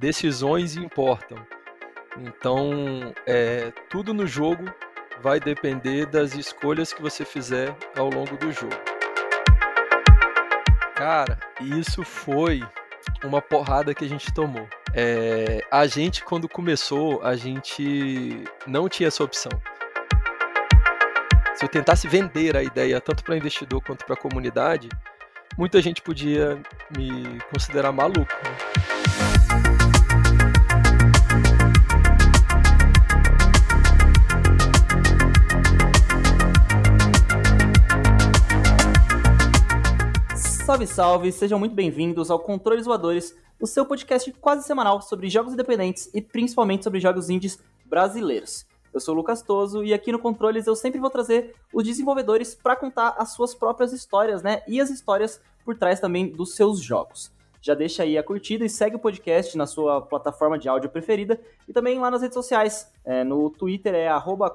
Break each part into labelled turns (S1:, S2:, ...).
S1: decisões importam. Então, é, tudo no jogo vai depender das escolhas que você fizer ao longo do jogo. Cara, isso foi uma porrada que a gente tomou. É, a gente, quando começou, a gente não tinha essa opção. Se eu tentasse vender a ideia tanto para investidor quanto para a comunidade, muita gente podia me considerar maluco. Né?
S2: Salve, salve! Sejam muito bem-vindos ao Controles Voadores, o seu podcast quase semanal sobre jogos independentes e principalmente sobre jogos indies brasileiros. Eu sou o Lucas Toso e aqui no Controles eu sempre vou trazer os desenvolvedores para contar as suas próprias histórias, né? E as histórias por trás também dos seus jogos. Já deixa aí a curtida e segue o podcast na sua plataforma de áudio preferida e também lá nas redes sociais. É, no Twitter é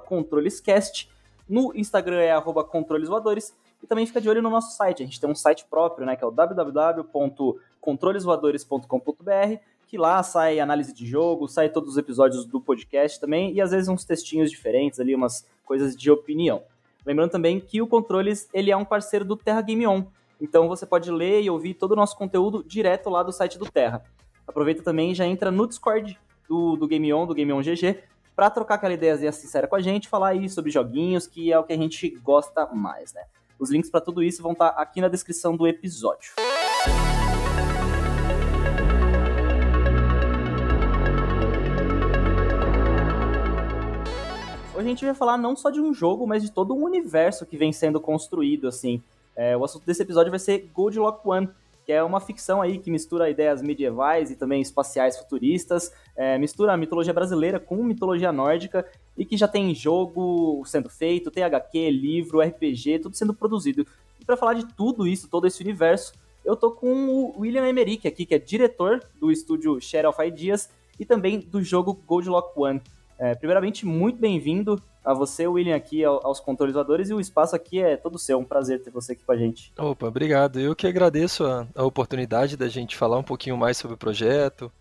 S2: controlescast, no Instagram é controlesvoadores e também fica de olho no nosso site. A gente tem um site próprio, né, que é o www.controlesvoadores.com.br, que lá sai análise de jogo, sai todos os episódios do podcast também e às vezes uns textinhos diferentes ali, umas coisas de opinião. Lembrando também que o Controles ele é um parceiro do Terra Game On, então você pode ler e ouvir todo o nosso conteúdo direto lá do site do Terra. Aproveita também e já entra no Discord do, do Game On, do Game On GG, para trocar aquela ideia sincera com a gente, falar aí sobre joguinhos, que é o que a gente gosta mais, né? Os links para tudo isso vão estar tá aqui na descrição do episódio. Hoje a gente vai falar não só de um jogo, mas de todo um universo que vem sendo construído, assim. É, o assunto desse episódio vai ser Goldlock One, que é uma ficção aí que mistura ideias medievais e também espaciais futuristas, é, mistura a mitologia brasileira com mitologia nórdica e que já tem jogo sendo feito, tem HQ, livro, RPG, tudo sendo produzido. E para falar de tudo isso, todo esse universo, eu tô com o William Emerick aqui, que é diretor do estúdio Share of Ideas e também do jogo Goldlock One. É, primeiramente, muito bem-vindo a você, William, aqui aos controles voadores, e o espaço aqui é todo seu. Um prazer ter você aqui com a gente.
S1: Opa, obrigado. Eu que agradeço a, a oportunidade da gente falar um pouquinho mais sobre o projeto,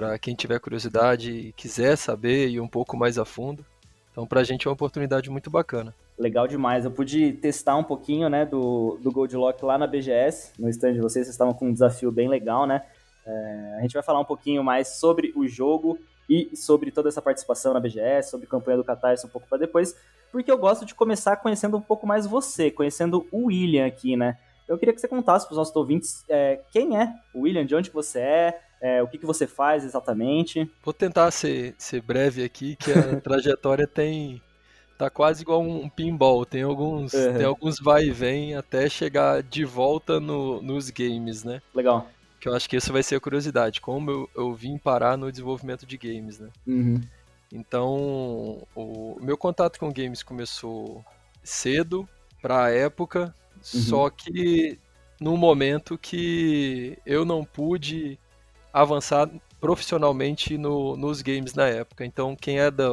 S1: para quem tiver curiosidade e quiser saber e um pouco mais a fundo. Então, para a gente é uma oportunidade muito bacana.
S2: Legal demais. Eu pude testar um pouquinho né, do, do Goldlock lá na BGS, no stand de vocês. Vocês estavam com um desafio bem legal, né? É, a gente vai falar um pouquinho mais sobre o jogo e sobre toda essa participação na BGS, sobre a campanha do Catarse um pouco para depois, porque eu gosto de começar conhecendo um pouco mais você, conhecendo o William aqui, né? Eu queria que você contasse para os nossos ouvintes é, quem é o William, de onde você é, é, o que, que você faz exatamente.
S1: Vou tentar ser, ser breve aqui, que a trajetória tem tá quase igual um pinball, tem alguns, uhum. tem alguns vai e vem até chegar de volta no, nos games, né?
S2: Legal
S1: que eu acho que essa vai ser a curiosidade, como eu, eu vim parar no desenvolvimento de games, né?
S2: Uhum.
S1: Então, o meu contato com games começou cedo, para a época, uhum. só que num momento que eu não pude avançar profissionalmente no, nos games na época. Então, quem é da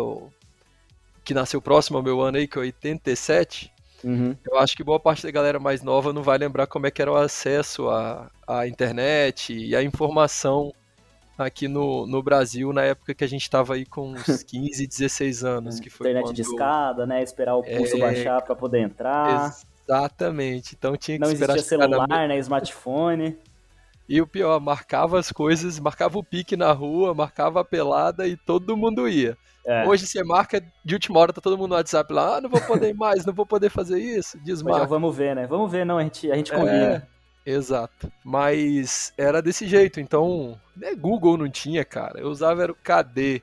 S1: que nasceu próximo ao meu ano aí, que é 87,
S2: Uhum.
S1: Eu acho que boa parte da galera mais nova não vai lembrar como é que era o acesso à, à internet e à informação aqui no, no Brasil na época que a gente estava aí com uns 15, 16 anos. Que foi
S2: internet
S1: quando...
S2: de escada, né? Esperar o pulso é... baixar para poder entrar.
S1: Exatamente. Então tinha que
S2: não
S1: esperar
S2: existia celular, né? Smartphone.
S1: E o pior, marcava as coisas, marcava o pique na rua, marcava a pelada e todo mundo ia. É. Hoje você marca de última hora, tá todo mundo no WhatsApp lá, ah, não vou poder mais, não vou poder fazer isso, desmarca.
S2: Mas vamos ver, né? Vamos ver, não, a gente, a gente combina.
S1: É, exato. Mas era desse jeito, então, né, Google não tinha, cara. Eu usava era o KD.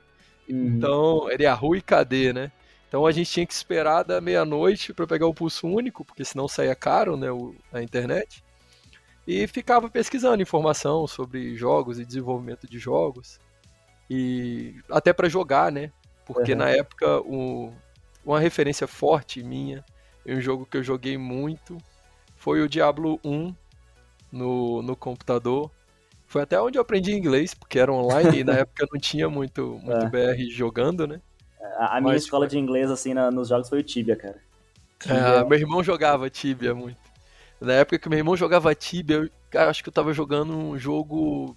S1: Uhum. Então, era Yahoo e KD, né? Então a gente tinha que esperar da meia-noite para pegar o pulso único, porque senão saía caro, né, o, a internet. E ficava pesquisando informação sobre jogos e desenvolvimento de jogos. E até para jogar, né? Porque uhum. na época, o, uma referência forte minha, um jogo que eu joguei muito, foi o Diablo 1 no, no computador. Foi até onde eu aprendi inglês, porque era online e na época não tinha muito, muito é. BR jogando, né?
S2: A, a minha escola foi... de inglês, assim, na, nos jogos foi o Tibia, cara.
S1: Tibia. É, meu irmão jogava Tibia muito. Na época que meu irmão jogava Tibia, eu cara, acho que eu tava jogando um jogo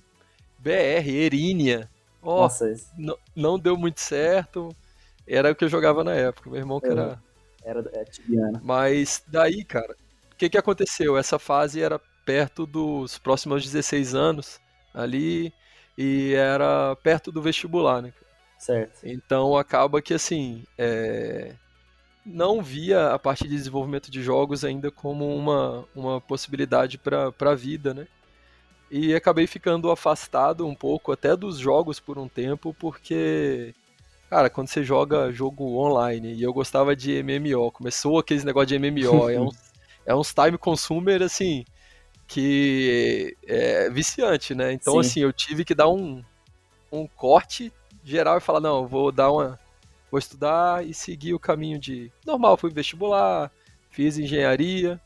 S1: BR, Erinia. Ó, Nossa, não deu muito certo. Era o que eu jogava na época. Meu irmão que era.
S2: Era é, tibiana.
S1: Mas daí, cara, o que, que aconteceu? Essa fase era perto dos próximos 16 anos ali e era perto do vestibular, né?
S2: Certo.
S1: Então acaba que assim. É... Não via a parte de desenvolvimento de jogos ainda como uma, uma possibilidade para a vida, né? E acabei ficando afastado um pouco até dos jogos por um tempo, porque, cara, quando você joga jogo online, e eu gostava de MMO, começou aquele negócio de MMO, é, uns, é uns time consumer, assim, que é viciante, né? Então, Sim. assim, eu tive que dar um, um corte geral e falar, não, vou dar uma. Vou estudar e seguir o caminho de. Normal, fui vestibular, fiz engenharia,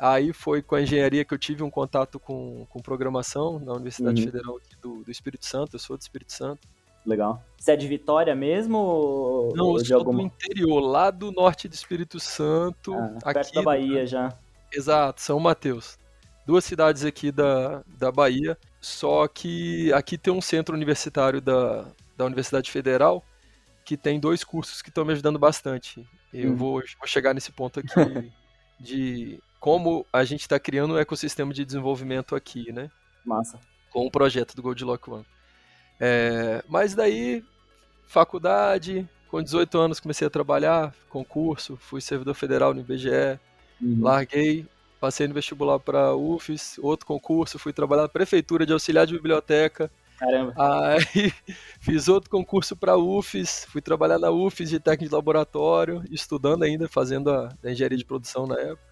S1: Aí foi com a engenharia que eu tive um contato com, com programação na Universidade uhum. Federal do, do Espírito Santo. Eu sou do Espírito Santo.
S2: Legal. Você é de Vitória mesmo?
S1: Não, eu sou alguma... do interior, lá do norte do Espírito Santo. Ah,
S2: aqui perto da Bahia já.
S1: Exato, São Mateus. Duas cidades aqui da, da Bahia. Só que aqui tem um centro universitário da, da Universidade Federal que tem dois cursos que estão me ajudando bastante. Eu hum. vou, vou chegar nesse ponto aqui de como a gente está criando um ecossistema de desenvolvimento aqui, né?
S2: Massa.
S1: Com o projeto do Goldlock One. É, mas daí, faculdade, com 18 anos comecei a trabalhar, concurso, fui servidor federal no IBGE, uhum. larguei, passei no vestibular para UFES, outro concurso, fui trabalhar na prefeitura de auxiliar de biblioteca.
S2: Caramba.
S1: Aí fiz outro concurso para UFES, fui trabalhar na UFES de técnico de laboratório, estudando ainda, fazendo a, a engenharia de produção na época.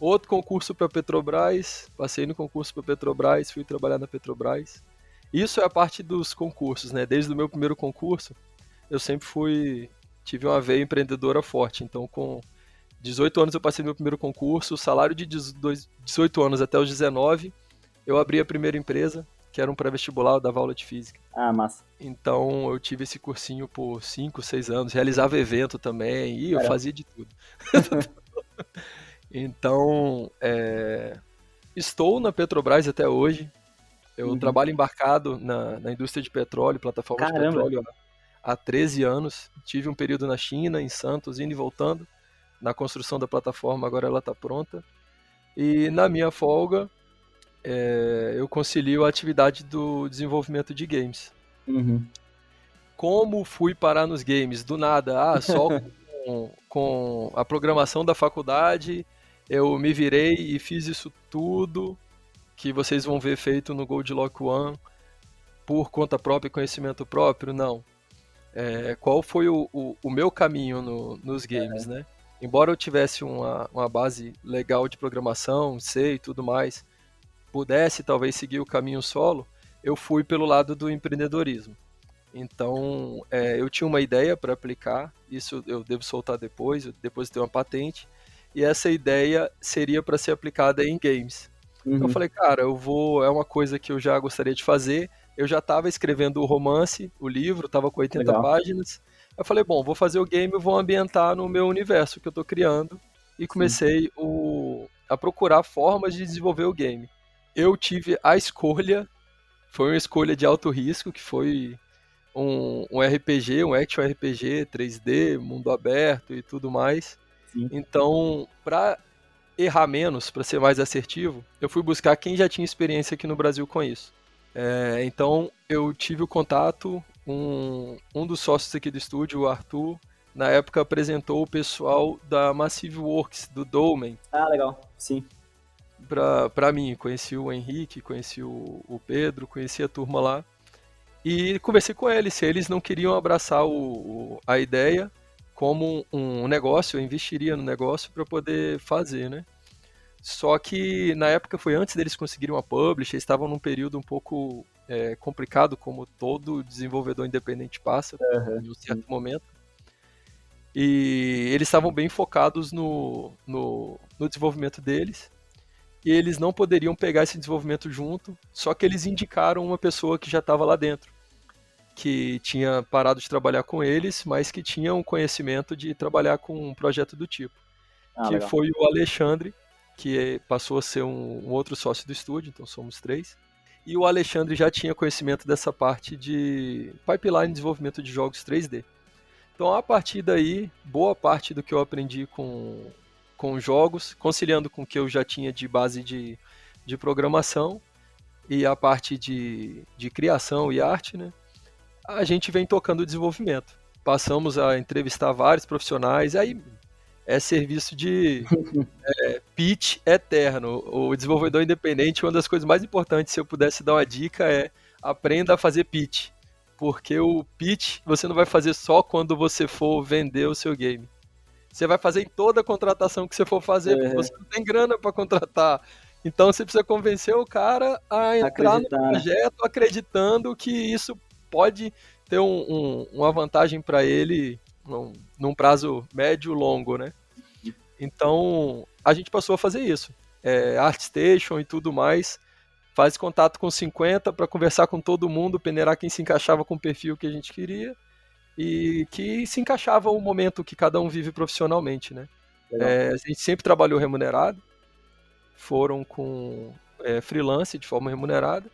S1: Outro concurso para Petrobras, passei no concurso para Petrobras, fui trabalhar na Petrobras. Isso é a parte dos concursos, né? Desde o meu primeiro concurso, eu sempre fui tive uma veia empreendedora forte. Então, com 18 anos eu passei meu primeiro concurso, salário de 18 anos até os 19, eu abri a primeira empresa, que era um pré-vestibular, eu dava aula de física.
S2: Ah, massa.
S1: Então eu tive esse cursinho por 5, 6 anos, realizava evento também, e eu fazia de tudo. Então, é, estou na Petrobras até hoje. Eu uhum. trabalho embarcado na, na, indústria de petróleo, plataforma Caramba. de petróleo há, há 13 anos. Tive um período na China, em Santos, indo e voltando. Na construção da plataforma, agora ela está pronta. E na minha folga, é, eu concilio a atividade do desenvolvimento de games.
S2: Uhum.
S1: Como fui parar nos games? Do nada, ah, só com, com a programação da faculdade eu me virei e fiz isso tudo que vocês vão ver feito no Gold Lock One por conta própria e conhecimento próprio, não. É, qual foi o, o, o meu caminho no, nos games, é. né? Embora eu tivesse uma, uma base legal de programação, sei e tudo mais, pudesse talvez seguir o caminho solo, eu fui pelo lado do empreendedorismo. Então, é, eu tinha uma ideia para aplicar, isso eu devo soltar depois, depois de ter uma patente, e essa ideia seria para ser aplicada em games. Uhum. Então eu uhum. falei, cara, eu vou, é uma coisa que eu já gostaria de fazer. Eu já estava escrevendo o romance, o livro, estava com 80 Legal. páginas. Eu falei, bom, vou fazer o game, eu vou ambientar no meu universo que eu estou criando. E comecei o, a procurar formas de desenvolver o game. Eu tive a escolha, foi uma escolha de alto risco, que foi um, um RPG, um action RPG 3D, mundo aberto e tudo mais. Sim. Então, para errar menos, para ser mais assertivo, eu fui buscar quem já tinha experiência aqui no Brasil com isso. É, então, eu tive o contato, um, um dos sócios aqui do estúdio, o Arthur, na época apresentou o pessoal da Massive Works, do Dolmen.
S2: Ah, legal, sim.
S1: Pra, pra mim, conheci o Henrique, conheci o, o Pedro, conheci a turma lá. E conversei com eles, se eles não queriam abraçar o, o a ideia, como um negócio, eu investiria no negócio para poder fazer, né? Só que na época foi antes deles conseguirem uma publisher, estavam num período um pouco é, complicado, como todo desenvolvedor independente passa uhum. em um certo momento. E eles estavam bem focados no, no, no desenvolvimento deles. E eles não poderiam pegar esse desenvolvimento junto, só que eles indicaram uma pessoa que já estava lá dentro que tinha parado de trabalhar com eles, mas que tinha um conhecimento de trabalhar com um projeto do tipo. Ah, que legal. foi o Alexandre, que passou a ser um, um, outro sócio do estúdio, então somos três. e o Alexandre já tinha conhecimento dessa parte de pipeline de desenvolvimento de jogos 3D. Então, a partir daí, boa parte do que eu aprendi com, com jogos, conciliando com o que eu já tinha de base de, de programação e a parte de, de criação e arte, né, a gente vem tocando o desenvolvimento. Passamos a entrevistar vários profissionais, aí é serviço de é, pitch eterno. O desenvolvedor independente, uma das coisas mais importantes, se eu pudesse dar uma dica, é aprenda a fazer pitch. Porque o pitch você não vai fazer só quando você for vender o seu game. Você vai fazer em toda a contratação que você for fazer, porque você não tem grana para contratar. Então você precisa convencer o cara a entrar no projeto né? acreditando que isso pode ter um, um, uma vantagem para ele num, num prazo médio longo, né? Então, a gente passou a fazer isso. É, ArtStation e tudo mais, faz contato com 50 para conversar com todo mundo, peneirar quem se encaixava com o perfil que a gente queria e que se encaixava o momento que cada um vive profissionalmente, né? É, a gente sempre trabalhou remunerado, foram com é, freelance de forma remunerada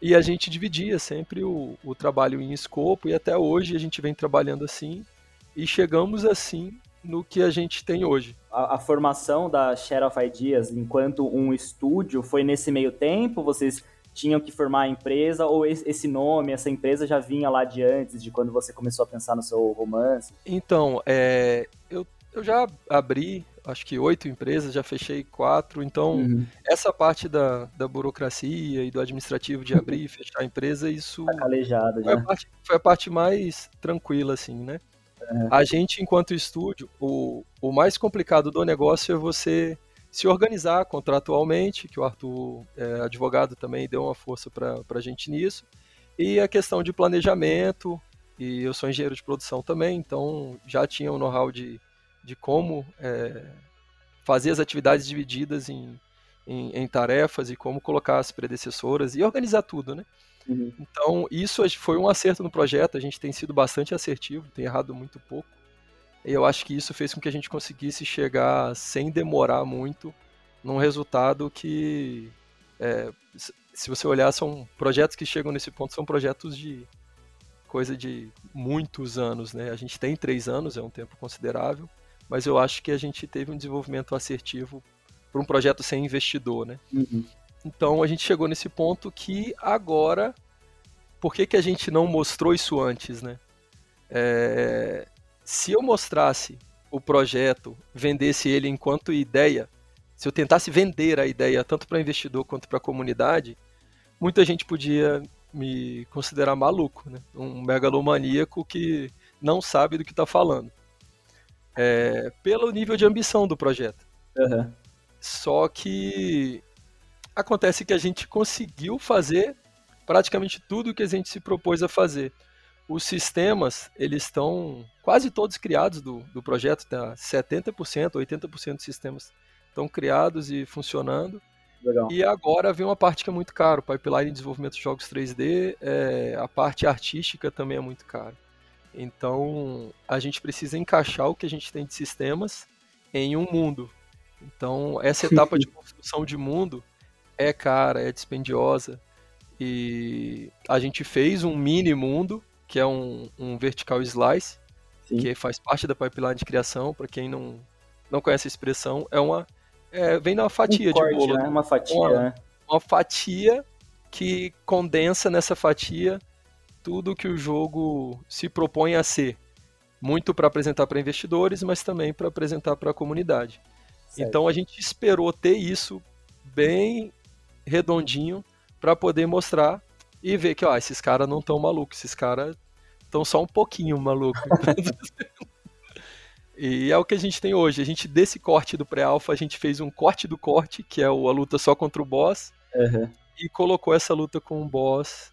S1: e a gente dividia sempre o, o trabalho em escopo e até hoje a gente vem trabalhando assim e chegamos assim no que a gente tem hoje.
S2: A, a, formação da Share of Ideas enquanto um estúdio foi nesse meio tempo? Vocês tinham que formar a empresa ou esse nome, essa empresa já vinha lá de antes, de quando você começou a pensar no seu romance?
S1: Então, é, eu, eu já abri acho que oito empresas, já fechei quatro, então uhum. essa parte da, da burocracia e do administrativo de abrir e fechar a empresa, isso
S2: tá calejado
S1: foi. A parte, foi a parte mais tranquila, assim, né? É. A gente, enquanto estúdio, o, o mais complicado do negócio é você se organizar contratualmente, que o Arthur, é, advogado, também deu uma força para a gente nisso, e a questão de planejamento, e eu sou engenheiro de produção também, então já tinha um know-how de, de como é, fazer as atividades divididas em, em, em, tarefas e como colocar as predecessoras e organizar tudo, né? Uhum. Então, isso foi um acerto no projeto, a gente tem sido bastante assertivo, tem errado muito pouco. E eu acho que isso fez com que a gente conseguisse chegar sem demorar muito num resultado que, é, se você olhar, são projetos que chegam nesse ponto, são projetos de coisa de muitos anos, né? A gente tem três anos, é um tempo considerável, mas eu acho que a gente teve um desenvolvimento assertivo para um projeto sem investidor, né? Uhum. Então a gente chegou nesse ponto que agora, por que, que a gente não mostrou isso antes, né? É, se eu mostrasse o projeto, vendesse ele enquanto ideia, se eu tentasse vender a ideia tanto para investidor quanto para a comunidade, muita gente podia me considerar maluco, né? um megalomaníaco que não sabe do que está falando. É, pelo nível de ambição do projeto. Uhum. Só que acontece que a gente conseguiu fazer praticamente tudo o que a gente se propôs a fazer. Os sistemas, eles estão quase todos criados do, do projeto, tá? 70%, 80% dos sistemas estão criados e funcionando. Legal. E agora vem uma parte que é muito cara, o pipeline de desenvolvimento de jogos 3D, é, a parte artística também é muito cara. Então, a gente precisa encaixar o que a gente tem de sistemas em um mundo. Então, essa etapa de construção de mundo é cara, é dispendiosa. E a gente fez um mini mundo, que é um, um vertical slice, Sim. que faz parte da pipeline de criação. Para quem não, não conhece a expressão, é uma. É, vem na fatia um corte, de bolo.
S2: Né? Uma fatia,
S1: uma,
S2: né?
S1: uma fatia que condensa nessa fatia tudo que o jogo se propõe a ser. Muito para apresentar para investidores, mas também para apresentar para a comunidade. Certo. Então a gente esperou ter isso bem redondinho para poder mostrar e ver que ó, esses caras não estão malucos, esses caras estão só um pouquinho malucos. e é o que a gente tem hoje. A gente, desse corte do pré-alpha, a gente fez um corte do corte, que é a luta só contra o boss, uhum. e colocou essa luta com o boss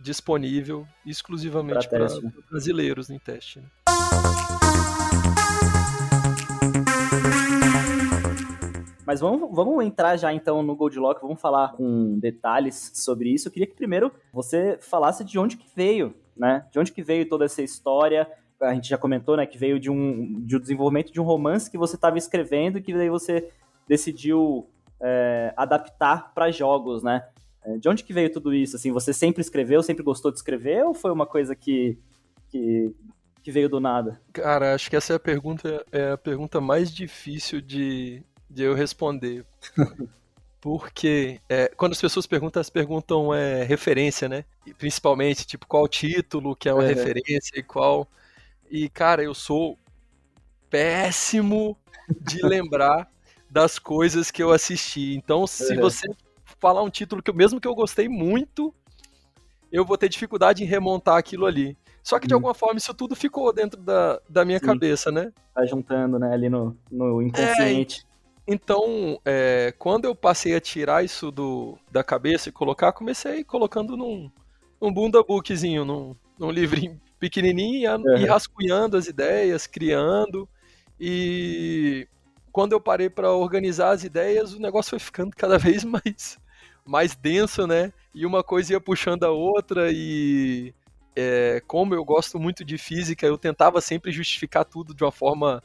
S1: disponível exclusivamente para brasileiros em teste. Né?
S2: Mas vamos, vamos entrar já então no Goldlock, vamos falar com detalhes sobre isso. Eu queria que primeiro você falasse de onde que veio, né? De onde que veio toda essa história. A gente já comentou, né, que veio de um, de um desenvolvimento de um romance que você estava escrevendo e que daí você decidiu é, adaptar para jogos, né? É, de onde que veio tudo isso? Assim, você sempre escreveu, sempre gostou de escrever ou foi uma coisa que, que, que veio do nada?
S1: Cara, acho que essa é a pergunta, é a pergunta mais difícil de, de eu responder. Porque é, quando as pessoas perguntam, elas perguntam é, referência, né? E principalmente, tipo, qual título que é uma é. referência e qual. E, cara, eu sou péssimo de lembrar das coisas que eu assisti. Então, se você falar um título que eu, mesmo que eu gostei muito, eu vou ter dificuldade em remontar aquilo ali. Só que de alguma forma isso tudo ficou dentro da, da minha Sim. cabeça, né?
S2: Tá juntando, né, ali no, no inconsciente.
S1: É, então, é, quando eu passei a tirar isso do, da cabeça e colocar, comecei colocando num, num bunda bookzinho, num, num livrinho pequenininho uhum. e rascunhando as ideias, criando. E quando eu parei para organizar as ideias, o negócio foi ficando cada vez mais, mais denso, né? E uma coisa ia puxando a outra e é, como eu gosto muito de física, eu tentava sempre justificar tudo de uma forma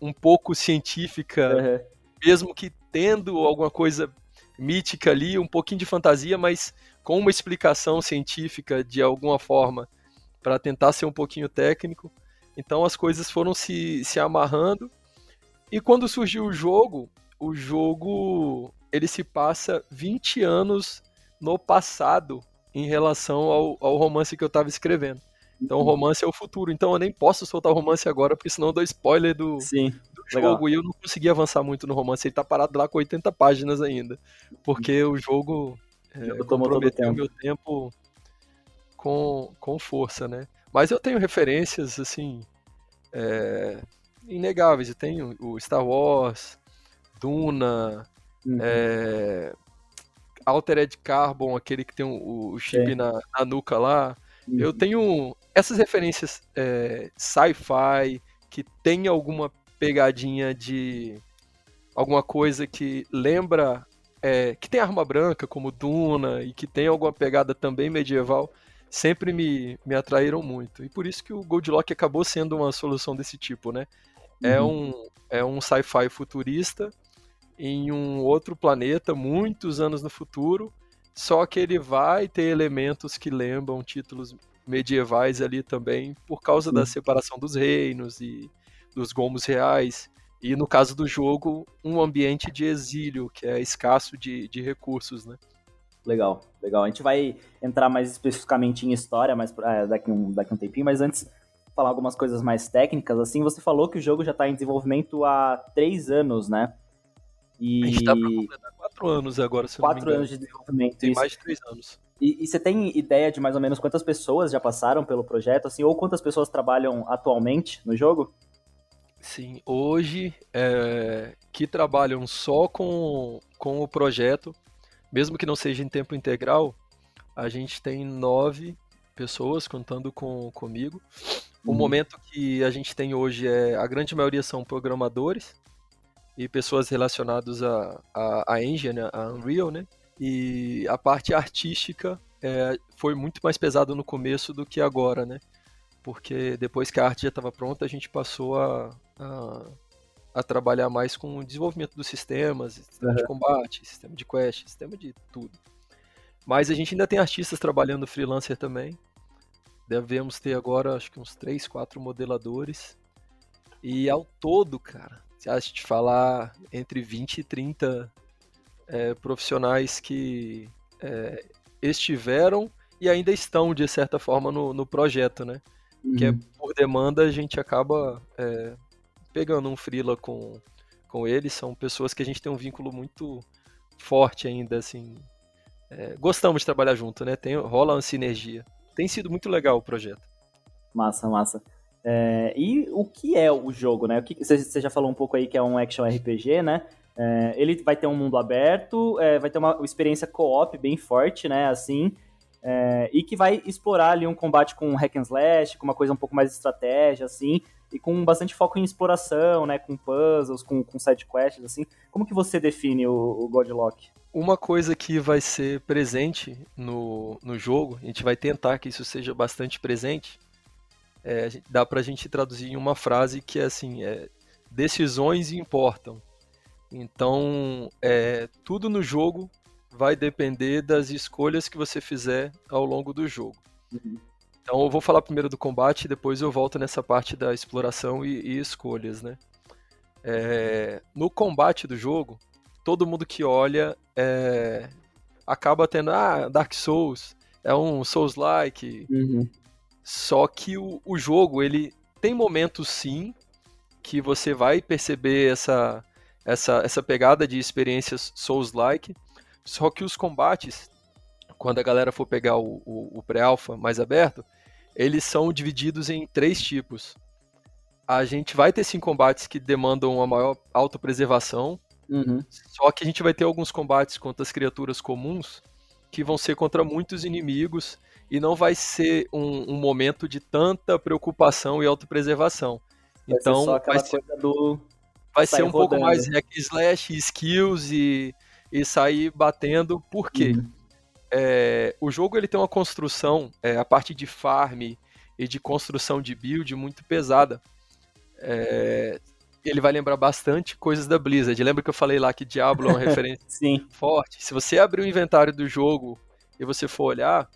S1: um pouco científica. Uhum mesmo que tendo alguma coisa mítica ali, um pouquinho de fantasia, mas com uma explicação científica de alguma forma, para tentar ser um pouquinho técnico. Então as coisas foram se, se amarrando. E quando surgiu o jogo, o jogo ele se passa 20 anos no passado em relação ao, ao romance que eu estava escrevendo. Então o romance é o futuro. Então eu nem posso soltar o romance agora, porque senão eu dou spoiler do,
S2: Sim
S1: jogo e eu não consegui avançar muito no romance. Ele tá parado lá com 80 páginas ainda. Porque o jogo é, comprometeu meu tempo com, com força, né? Mas eu tenho referências, assim, é, inegáveis. Eu tenho o Star Wars, Duna, uhum. é, Altered Carbon, aquele que tem o, o chip na, na, nuca lá. Uhum. Eu tenho essas referências é, sci-fi, que tem alguma pegadinha de alguma coisa que lembra. É, que tem arma branca, como Duna, e que tem alguma pegada também medieval, sempre me, me atraíram muito. E por isso que o Goldlock acabou sendo uma solução desse tipo, né? É uhum. um, é um sci-fi futurista em um outro planeta, muitos anos no futuro, só que ele vai ter elementos que lembram títulos medievais ali também, por causa da separação dos reinos e dos gomos reais. E no caso do jogo, um ambiente de exílio, que é escasso de, de recursos, né?
S2: Legal, legal. A gente vai entrar mais especificamente em história mais é, daqui, um, daqui um tempinho, mas antes falar algumas coisas mais técnicas. Assim, você falou que o jogo já está em desenvolvimento há três anos, né?
S1: E... A gente para completar quatro anos agora, se
S2: Quatro anos de desenvolvimento.
S1: Tem isso. mais de três anos.
S2: E, e, você tem ideia de mais ou menos quantas pessoas já passaram pelo projeto, assim, ou quantas pessoas trabalham atualmente no jogo?
S1: Sim, hoje é, que trabalham só com, com o projeto, mesmo que não seja em tempo integral, a gente tem nove pessoas contando com comigo. O uhum. momento que a gente tem hoje é a grande maioria são programadores e pessoas relacionadas a, a, a Engine, a Unreal, né? E a parte artística é, foi muito mais pesada no começo do que agora, né? Porque depois que a arte já estava pronta, a gente passou a, a, a trabalhar mais com o desenvolvimento dos sistemas, sistema uhum. de combate, sistema de quest, sistema de tudo. Mas a gente ainda tem artistas trabalhando freelancer também. Devemos ter agora, acho que uns 3, 4 modeladores. E ao todo, cara, se a gente falar entre 20 e 30 é, profissionais que é, estiveram e ainda estão, de certa forma, no, no projeto, né? Uhum. Que é por demanda a gente acaba é, pegando um freela com, com eles, são pessoas que a gente tem um vínculo muito forte ainda, assim. É, gostamos de trabalhar junto, né? Tem, rola uma sinergia. Tem sido muito legal o projeto.
S2: Massa, massa. É, e o que é o jogo, né? O que, você já falou um pouco aí que é um action RPG, né? É, ele vai ter um mundo aberto, é, vai ter uma experiência co-op bem forte, né? Assim, é, e que vai explorar ali um combate com hack and slash, com uma coisa um pouco mais estratégia, assim e com bastante foco em exploração, né, com puzzles, com, com side quests, assim. Como que você define o, o Godlock?
S1: Uma coisa que vai ser presente no, no jogo, a gente vai tentar que isso seja bastante presente, é, dá pra gente traduzir em uma frase que é assim, é, decisões importam. Então, é, tudo no jogo vai depender das escolhas que você fizer ao longo do jogo. Uhum. Então eu vou falar primeiro do combate, depois eu volto nessa parte da exploração e, e escolhas, né? É, no combate do jogo, todo mundo que olha é, acaba tendo, ah, Dark Souls, é um Souls-like.
S2: Uhum.
S1: Só que o, o jogo, ele tem momentos sim que você vai perceber essa, essa, essa pegada de experiências Souls-like, só que os combates, quando a galera for pegar o, o, o pré-alpha mais aberto, eles são divididos em três tipos. A gente vai ter sim combates que demandam uma maior autopreservação,
S2: uhum.
S1: só que a gente vai ter alguns combates contra as criaturas comuns que vão ser contra muitos inimigos e não vai ser um, um momento de tanta preocupação e autopreservação.
S2: Vai
S1: então,
S2: ser vai ser, do.
S1: Vai ser um rodando. pouco mais hack slash, skills e, e sair batendo. Por quê? Uhum. É, o jogo ele tem uma construção, é, a parte de farm e de construção de build muito pesada. É, ele vai lembrar bastante coisas da Blizzard. Lembra que eu falei lá que Diablo é uma referência forte? Se você abrir o inventário do jogo e você for olhar,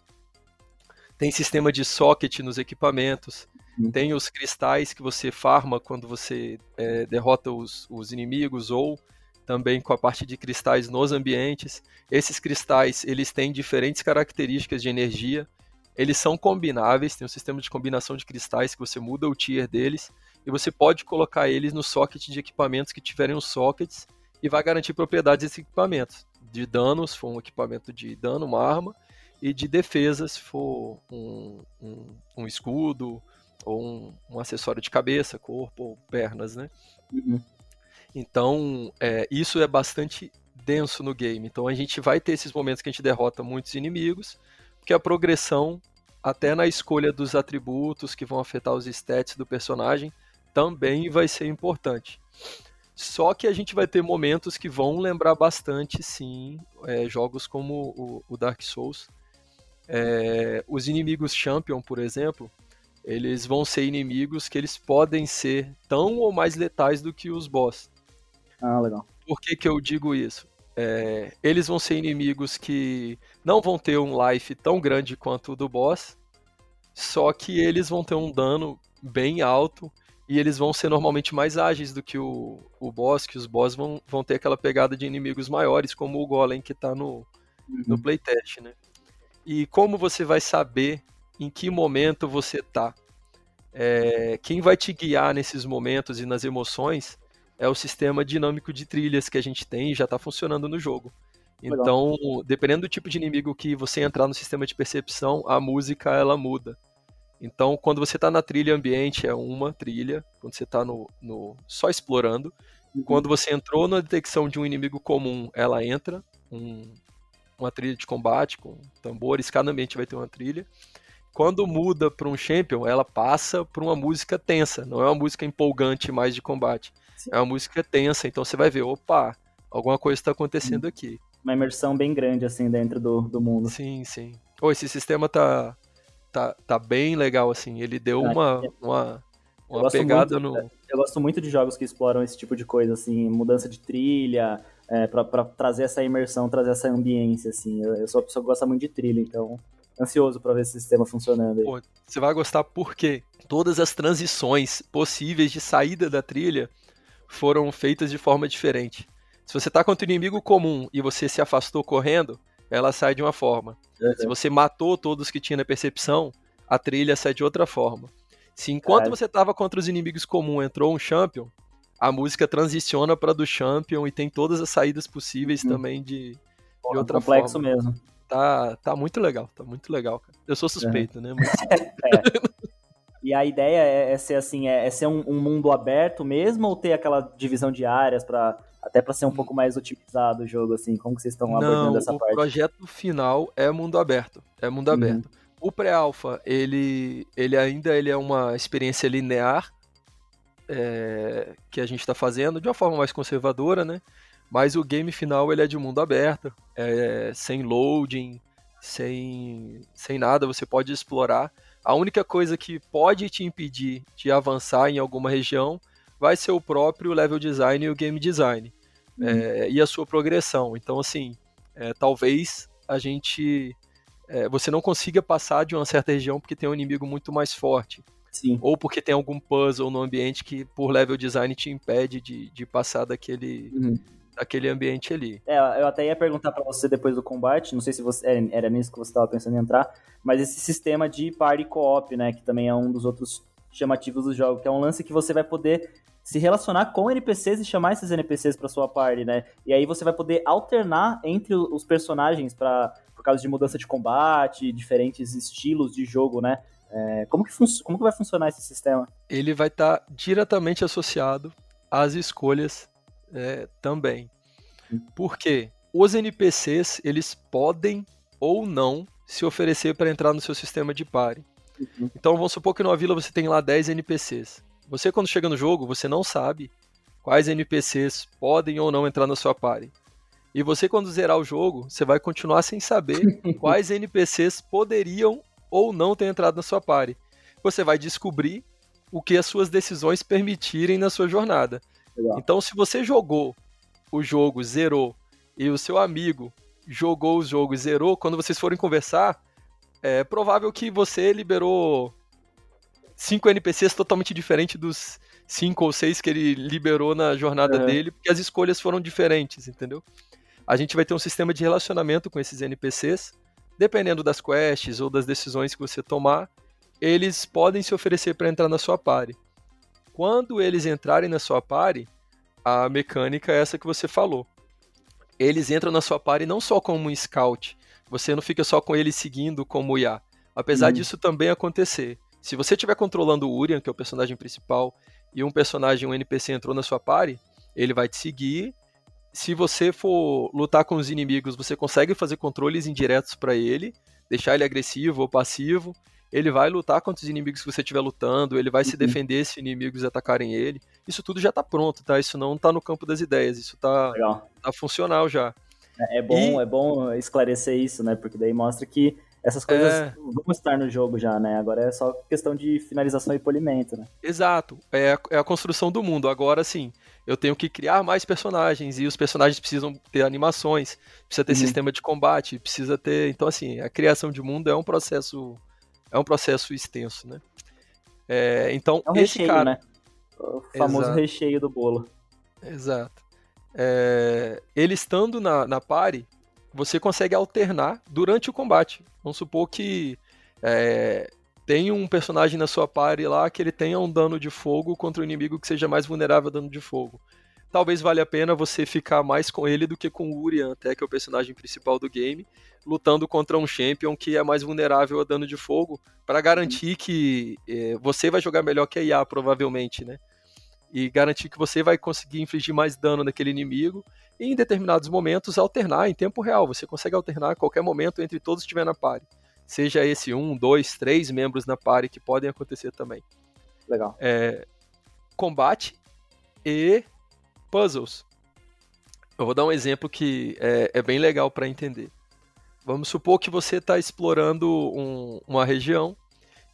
S1: tem sistema de socket nos equipamentos, Uhum. Tem os cristais que você farma quando você é, derrota os, os inimigos ou também com a parte de cristais nos ambientes. Esses cristais, eles têm diferentes características de energia. Eles são combináveis, tem um sistema de combinação de cristais que você muda o tier deles e você pode colocar eles no socket de equipamentos que tiverem os sockets e vai garantir propriedades desses equipamentos. De dano, se for um equipamento de dano, uma arma, e de defesa, se for um, um, um escudo, ou um, um acessório de cabeça, corpo ou pernas, né?
S2: Uhum.
S1: Então, é, isso é bastante denso no game. Então, a gente vai ter esses momentos que a gente derrota muitos inimigos, porque a progressão, até na escolha dos atributos que vão afetar os stats do personagem, também vai ser importante. Só que a gente vai ter momentos que vão lembrar bastante, sim, é, jogos como o, o Dark Souls. É, os inimigos Champion, por exemplo, eles vão ser inimigos que eles podem ser tão ou mais letais do que os boss.
S2: Ah, legal.
S1: Por que, que eu digo isso? É, eles vão ser inimigos que não vão ter um life tão grande quanto o do boss, só que eles vão ter um dano bem alto e eles vão ser normalmente mais ágeis do que o, o boss, que os boss vão, vão ter aquela pegada de inimigos maiores, como o Golem que está no, uhum. no playtest, né? E como você vai saber em que momento você tá. É, quem vai te guiar nesses momentos e nas emoções é o sistema dinâmico de trilhas que a gente tem e já está funcionando no jogo. Então, Legal. dependendo do tipo de inimigo que você entrar no sistema de percepção, a música ela muda. Então, quando você está na trilha ambiente, é uma trilha, quando você está no, no, só explorando. Uhum. Quando você entrou na detecção de um inimigo comum, ela entra, um, uma trilha de combate com tambores, cada ambiente vai ter uma trilha. Quando muda para um champion, ela passa para uma música tensa, não é uma música empolgante mais de combate. É uma música tensa, então você vai ver, opa, alguma coisa está acontecendo sim. aqui.
S2: Uma imersão bem grande, assim, dentro do, do mundo.
S1: Sim, sim. Oh, esse sistema tá, tá, tá bem legal, assim. Ele deu ah, uma, é. uma, uma pegada
S2: muito,
S1: no.
S2: Eu gosto muito de jogos que exploram esse tipo de coisa, assim, mudança de trilha, é, para trazer essa imersão, trazer essa ambiência, assim. Eu, eu sou uma pessoa que gosta muito de trilha, então ansioso para ver esse sistema funcionando aí. Pô,
S1: você vai gostar porque todas as transições possíveis de saída da trilha foram feitas de forma diferente. Se você tá contra um inimigo comum e você se afastou correndo, ela sai de uma forma. Uhum. Se você matou todos que tinha na percepção, a trilha sai de outra forma. Se enquanto você tava contra os inimigos comuns entrou um champion, a música transiciona para do champion e tem todas as saídas possíveis uhum. também de, de outra
S2: complexo
S1: forma.
S2: Complexo mesmo.
S1: Tá, tá muito legal, tá muito legal, cara. Eu sou suspeito, né? Mas...
S2: é. E a ideia é, é ser assim, é, é ser um, um, mundo aberto mesmo ou ter aquela divisão de áreas para até para ser um pouco mais otimizado o jogo assim? Como vocês estão abordando
S1: Não,
S2: essa
S1: o
S2: parte?
S1: O projeto final é mundo aberto, é mundo uhum. aberto. O pré-alpha, ele ele ainda ele é uma experiência linear é, que a gente está fazendo de uma forma mais conservadora, né? Mas o game final ele é de mundo aberto, é, sem loading, sem, sem nada, você pode explorar. A única coisa que pode te impedir de avançar em alguma região vai ser o próprio level design e o game design. Uhum. É, e a sua progressão. Então, assim, é, talvez a gente é, você não consiga passar de uma certa região porque tem um inimigo muito mais forte.
S2: Sim.
S1: Ou porque tem algum puzzle no ambiente que, por level design, te impede de, de passar daquele, uhum. Daquele ambiente ali.
S2: É, eu até ia perguntar para você depois do combate, não sei se você é, era nisso que você estava pensando em entrar, mas esse sistema de party co-op, né, que também é um dos outros chamativos do jogo, que é um lance que você vai poder se relacionar com NPCs e chamar esses NPCs para sua party, né? E aí você vai poder alternar entre os personagens para por causa de mudança de combate, diferentes estilos de jogo, né? É, como, que como que vai funcionar esse sistema?
S1: Ele vai estar tá diretamente associado às escolhas é, também. Hum. Porque os NPCs eles podem ou não se oferecer para entrar no seu sistema de party. Uhum. Então vamos supor que numa vila você tem lá 10 NPCs. Você, quando chega no jogo, você não sabe quais NPCs podem ou não entrar na sua party. E você, quando zerar o jogo, você vai continuar sem saber quais NPCs poderiam ou não ter entrado na sua party. Você vai descobrir o que as suas decisões permitirem na sua jornada. Legal. Então, se você jogou o jogo, zerou, e o seu amigo jogou o jogo e zerou, quando vocês forem conversar, é provável que você liberou cinco NPCs totalmente diferentes dos cinco ou seis que ele liberou na jornada dele, porque as escolhas foram diferentes, entendeu? A gente vai ter um sistema de relacionamento com esses NPCs, dependendo das quests ou das decisões que você tomar, eles podem se oferecer para entrar na sua party. Quando eles entrarem na sua party, a mecânica é essa que você falou. Eles entram na sua party não só como um scout, você não fica só com eles seguindo como IA. Apesar hum. disso também acontecer, se você estiver controlando o Urian, que é o personagem principal, e um personagem, um NPC entrou na sua party, ele vai te seguir. Se você for lutar com os inimigos, você consegue fazer controles indiretos para ele, deixar ele agressivo ou passivo. Ele vai lutar contra os inimigos que você estiver lutando, ele vai uhum. se defender se inimigos atacarem ele. Isso tudo já está pronto, tá? Isso não está no campo das ideias, isso está tá funcional já.
S2: É, é bom, e... é bom esclarecer isso, né? Porque daí mostra que essas coisas é... vão estar no jogo já, né? Agora é só questão de finalização e polimento, né?
S1: Exato. É a, é a construção do mundo. Agora sim, eu tenho que criar mais personagens e os personagens precisam ter animações, precisa ter uhum. sistema de combate, precisa ter. Então, assim, a criação de mundo é um processo. É um processo extenso, né? É, então,
S2: é um
S1: esse
S2: recheio,
S1: cara.
S2: Né? O famoso Exato. recheio do bolo.
S1: Exato. É, ele estando na, na pare, você consegue alternar durante o combate. Vamos supor que é, tem um personagem na sua party lá que ele tenha um dano de fogo contra um inimigo que seja mais vulnerável a dano de fogo. Talvez valha a pena você ficar mais com ele do que com o Urian, até que é o personagem principal do game, lutando contra um champion que é mais vulnerável a dano de fogo, para garantir que é, você vai jogar melhor que a IA, provavelmente, né? E garantir que você vai conseguir infligir mais dano naquele inimigo e em determinados momentos alternar em tempo real. Você consegue alternar a qualquer momento entre todos que estiver na party. Seja esse um, dois, três membros na party que podem acontecer também.
S2: Legal.
S1: É, combate e puzzles. Eu vou dar um exemplo que é, é bem legal para entender. Vamos supor que você está explorando um, uma região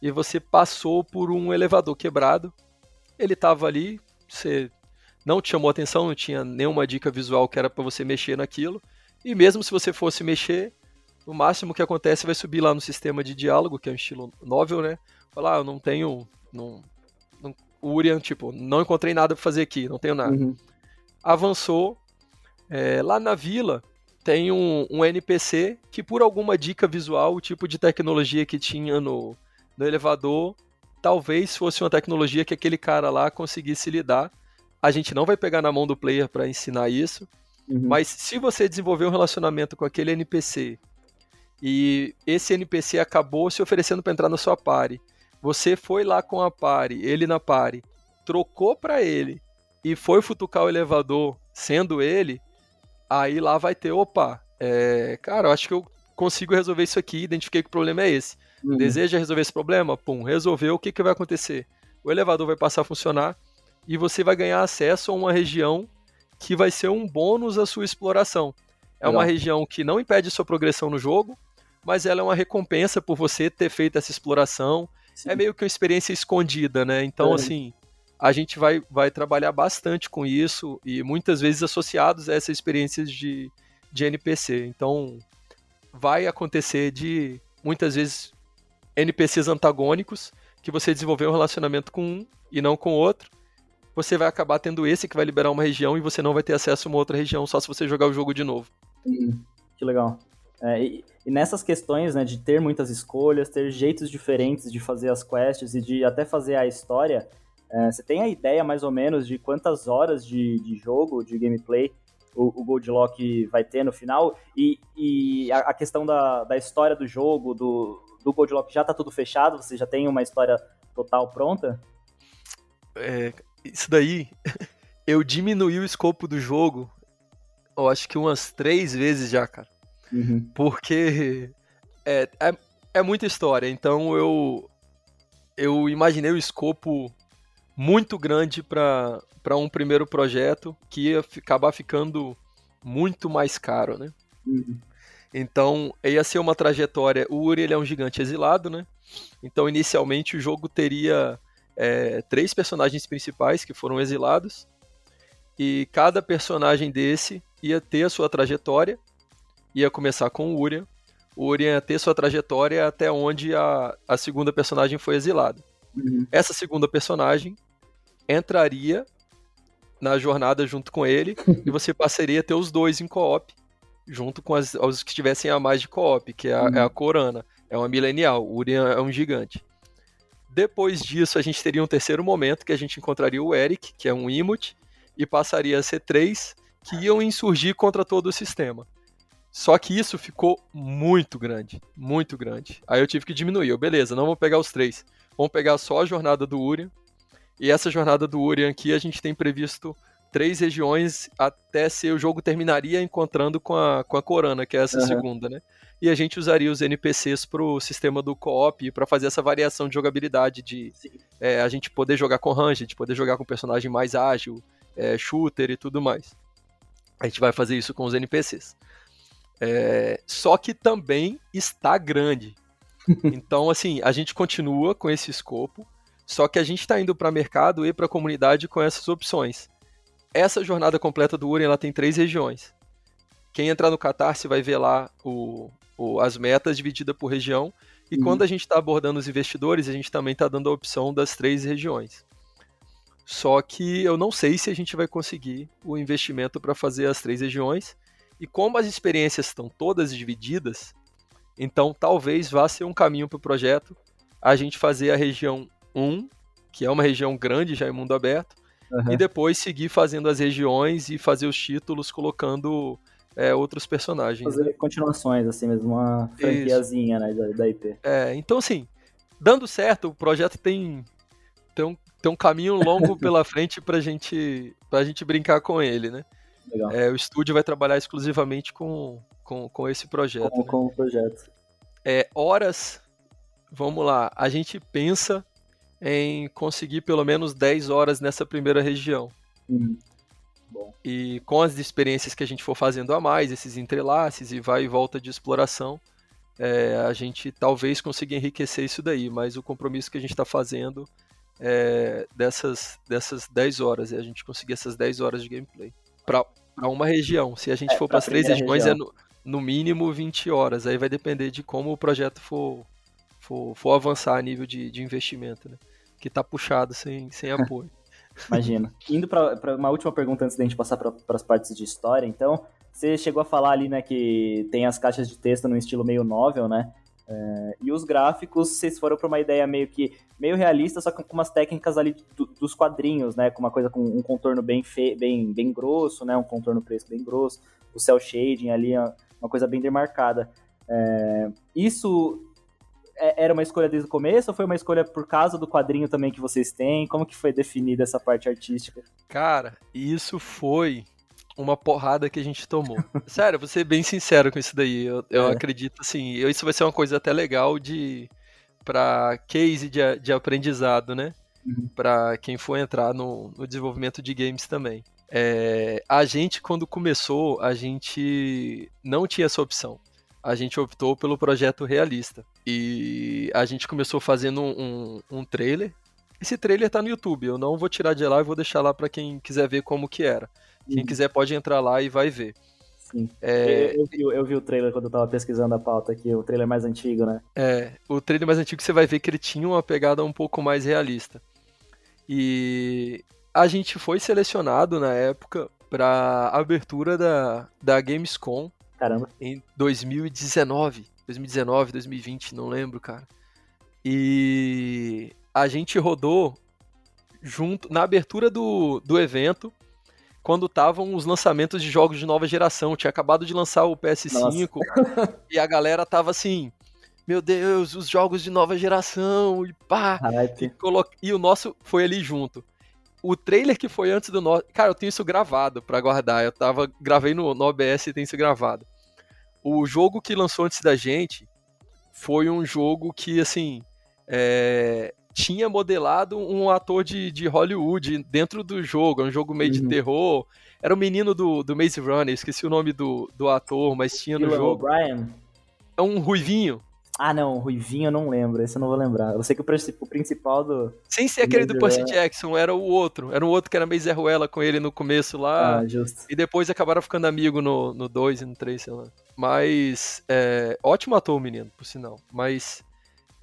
S1: e você passou por um elevador quebrado. Ele estava ali, você não te chamou atenção, não tinha nenhuma dica visual que era para você mexer naquilo. E mesmo se você fosse mexer, no máximo que acontece vai subir lá no sistema de diálogo, que é um estilo novel, né? Falar, ah, eu não tenho. Não, não, o Urian, tipo, não encontrei nada para fazer aqui, não tenho nada. Uhum. Avançou. É, lá na vila tem um, um, NPC que, por alguma dica visual, o tipo de tecnologia que tinha no, no elevador, talvez fosse uma tecnologia que aquele cara lá conseguisse lidar a gente não vai pegar na mão do player para ensinar isso, uhum. mas se você desenvolver um relacionamento com aquele NPC e esse NPC acabou se oferecendo para entrar na sua party, você foi lá com a party, ele na party, trocou para ele e foi futucar o elevador sendo ele, aí lá vai ter, opa, é, cara, eu acho que eu consigo resolver isso aqui, identifiquei que o problema é esse. Uhum. Deseja resolver esse problema? Pum, resolveu, o que, que vai acontecer? O elevador vai passar a funcionar, e você vai ganhar acesso a uma região que vai ser um bônus à sua exploração. É Legal. uma região que não impede sua progressão no jogo, mas ela é uma recompensa por você ter feito essa exploração. Sim. É meio que uma experiência escondida, né? Então, é. assim, a gente vai, vai trabalhar bastante com isso e muitas vezes associados a essas experiências de, de NPC. Então, vai acontecer de muitas vezes NPCs antagônicos que você desenvolveu um relacionamento com um e não com outro. Você vai acabar tendo esse que vai liberar uma região e você não vai ter acesso a uma outra região só se você jogar o jogo de novo.
S2: Hum, que legal. É, e, e, nessas questões, né, de ter muitas escolhas, ter jeitos diferentes de fazer as quests e de até fazer a história, é, você tem a ideia mais ou menos de quantas horas de, de jogo, de gameplay, o, o Gold Lock vai ter no final? E, e a, a, questão da, da história do jogo, do, do Gold Lock, já tá tudo fechado? Você já tem uma história total pronta?
S1: É, isso daí, eu diminuí o escopo do jogo, eu acho que umas três vezes já, cara. Uhum. Porque é, é, é muita história, então eu, eu imaginei o escopo muito grande para um primeiro projeto que ia acabar ficando muito mais caro, né? Uhum. Então, ia ser uma trajetória. O Uri ele é um gigante exilado, né? Então, inicialmente, o jogo teria é, três personagens principais que foram exilados. E cada personagem desse ia ter a sua trajetória. Ia começar com o Urian. O Urian ia ter sua trajetória até onde a, a segunda personagem foi exilada. Uhum. Essa segunda personagem entraria na jornada junto com ele e você passaria a ter os dois em co-op, junto com as, os que tivessem a mais de co-op, que é a, uhum. é a Corana, é uma milenial, o Urian é um gigante. Depois disso, a gente teria um terceiro momento que a gente encontraria o Eric, que é um Imut, e passaria a ser três que iam insurgir contra todo o sistema. Só que isso ficou muito grande, muito grande. Aí eu tive que diminuir. Eu, beleza, não vou pegar os três. Vamos pegar só a jornada do Urian, e essa jornada do Urian aqui, a gente tem previsto três regiões até se o jogo terminaria encontrando com a, com a Corana, que é essa uhum. segunda, né? E a gente usaria os NPCs pro sistema do co-op para fazer essa variação de jogabilidade de é, a gente poder jogar com ranged, poder jogar com personagem mais ágil, é, shooter e tudo mais. A gente vai fazer isso com os NPCs. É, só que também está grande. Então, assim, a gente continua com esse escopo, só que a gente está indo para o mercado e para a comunidade com essas opções. Essa jornada completa do Uri ela tem três regiões. Quem entrar no Catarse vai ver lá o, o as metas divididas por região. E uhum. quando a gente está abordando os investidores, a gente também está dando a opção das três regiões. Só que eu não sei se a gente vai conseguir o investimento para fazer as três regiões. E como as experiências estão todas divididas, então talvez vá ser um caminho para o projeto a gente fazer a região 1, que é uma região grande já em mundo aberto, uhum. e depois seguir fazendo as regiões e fazer os títulos colocando é, outros personagens.
S2: Fazer né? continuações, assim mesmo, uma franquiazinha né, da, da IP.
S1: É, então assim, dando certo, o projeto tem, tem, um, tem um caminho longo pela frente pra gente, pra gente brincar com ele, né? É, o estúdio vai trabalhar exclusivamente com, com, com esse projeto. Com,
S2: né? com o projeto.
S1: É, horas, vamos lá, a gente pensa em conseguir pelo menos 10 horas nessa primeira região. Uhum. E com as experiências que a gente for fazendo a mais, esses entrelaces e vai e volta de exploração, é, a gente talvez consiga enriquecer isso daí, mas o compromisso que a gente está fazendo é dessas, dessas 10 horas, é a gente conseguir essas 10 horas de gameplay. Para uma região, se a gente é, for para as três regiões, região. é no, no mínimo 20 horas, aí vai depender de como o projeto for, for, for avançar a nível de, de investimento. Né? Que tá puxado sem, sem apoio.
S2: Imagina. Indo para uma última pergunta antes da gente passar para as partes de história, então, você chegou a falar ali, né, que tem as caixas de texto no estilo meio novel, né? É, e os gráficos, vocês foram para uma ideia meio que meio realista, só com umas técnicas ali do, dos quadrinhos, né? Com uma coisa com um contorno bem, fe, bem, bem grosso, né? Um contorno preto bem grosso, o cel shading ali, uma coisa bem demarcada. É, isso era uma escolha desde o começo ou foi uma escolha por causa do quadrinho também que vocês têm? Como que foi definida essa parte artística?
S1: Cara, isso foi uma porrada que a gente tomou. Sério, vou ser bem sincero com isso daí. Eu, eu é. acredito, assim, isso vai ser uma coisa até legal de para case de, de aprendizado, né? Uhum. Para quem for entrar no, no desenvolvimento de games também. É, a gente, quando começou, a gente não tinha essa opção a gente optou pelo projeto realista. E a gente começou fazendo um, um trailer. Esse trailer tá no YouTube, eu não vou tirar de lá e vou deixar lá para quem quiser ver como que era. Quem uhum. quiser pode entrar lá e vai ver.
S2: Sim. É... Eu, vi, eu, vi, o trailer quando eu tava pesquisando a pauta aqui, o trailer mais antigo, né?
S1: É, o trailer mais antigo você vai ver que ele tinha uma pegada um pouco mais realista. E a gente foi selecionado na época para abertura da, da Gamescom.
S2: Caramba.
S1: Em 2019. 2019, 2020, não lembro, cara. E a gente rodou junto na abertura do, do evento, quando estavam os lançamentos de jogos de nova geração. Tinha acabado de lançar o PS5 e a galera tava assim: Meu Deus, os jogos de nova geração, e pá! E, colo... e o nosso foi ali junto. O trailer que foi antes do nosso. Cara, eu tenho isso gravado para guardar. Eu tava. Gravei no, no OBS e tem isso gravado. O jogo que lançou antes da gente foi um jogo que, assim. É, tinha modelado um ator de, de Hollywood dentro do jogo, é um jogo meio uhum. de terror. Era o menino do, do Maze Runner, esqueci o nome do, do ator, mas tinha no jogo. É um ruivinho.
S2: Ah, não, Ruivinho eu não lembro, esse eu não vou lembrar. Eu sei que o, principal do.
S1: Sem ser aquele do Percy Jackson, era o outro. Era o outro que era meio Zé Ruela com ele no começo lá.
S2: Ah, justo.
S1: E depois acabaram ficando amigo no 2 e no 3, sei lá. Mas. É, ótimo ator, o menino, por sinal. Mas.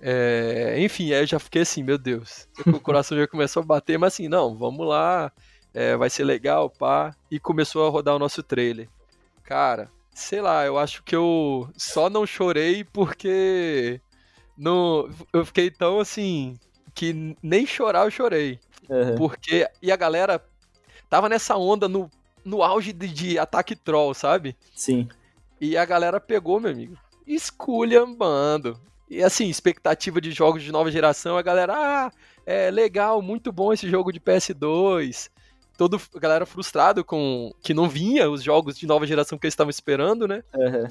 S1: É, enfim, aí eu já fiquei assim, meu Deus. O coração já começou a bater, mas assim, não, vamos lá, é, vai ser legal, pá. E começou a rodar o nosso trailer. Cara, sei lá, eu acho que eu só não chorei porque no, eu fiquei tão assim que nem chorar eu chorei. Uhum. Porque. E a galera tava nessa onda no, no auge de, de ataque troll, sabe?
S2: Sim.
S1: E a galera pegou, meu amigo, esculhambando. E assim, expectativa de jogos de nova geração, a galera, ah, é legal, muito bom esse jogo de PS2. Todo a galera frustrado com que não vinha os jogos de nova geração que eles estavam esperando, né?
S2: Uhum.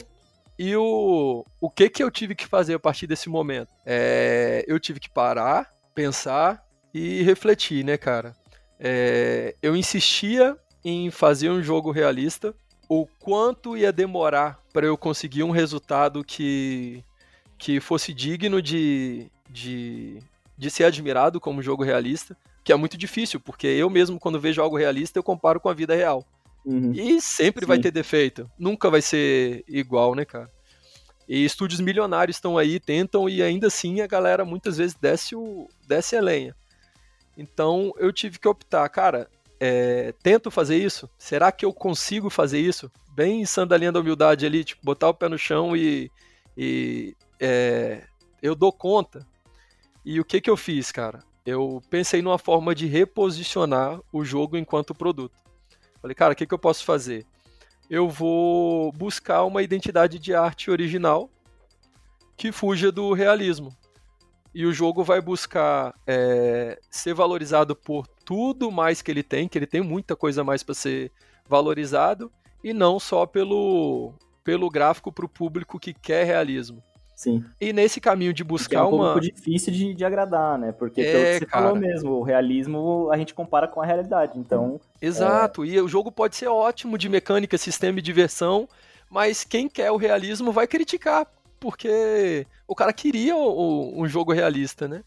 S1: E o, o que que eu tive que fazer a partir desse momento? É, eu tive que parar, pensar e refletir, né, cara? É, eu insistia em fazer um jogo realista, o quanto ia demorar para eu conseguir um resultado que que fosse digno de, de, de ser admirado como jogo realista, que é muito difícil, porque eu mesmo, quando vejo algo realista, eu comparo com a vida real. Uhum. E sempre Sim. vai ter defeito. Nunca vai ser igual, né, cara? E estúdios milionários estão aí, tentam, e ainda assim a galera muitas vezes desce, o, desce a lenha. Então eu tive que optar, cara, é, tento fazer isso? Será que eu consigo fazer isso? Bem sandalinha da humildade ali, tipo, botar o pé no chão e, e é, eu dou conta. E o que, que eu fiz, cara? Eu pensei numa forma de reposicionar o jogo enquanto produto. Falei, cara, o que, que eu posso fazer? Eu vou buscar uma identidade de arte original que fuja do realismo. E o jogo vai buscar é, ser valorizado por tudo mais que ele tem, que ele tem muita coisa mais para ser valorizado, e não só pelo, pelo gráfico para o público que quer realismo.
S2: Sim.
S1: E nesse caminho de buscar é um uma.
S2: É um pouco difícil de, de agradar, né? Porque, é, pelo que você cara... falou mesmo, o realismo a gente compara com a realidade, então.
S1: Exato, é... e o jogo pode ser ótimo de mecânica, sistema e diversão, mas quem quer o realismo vai criticar, porque o cara queria o, um jogo realista, né?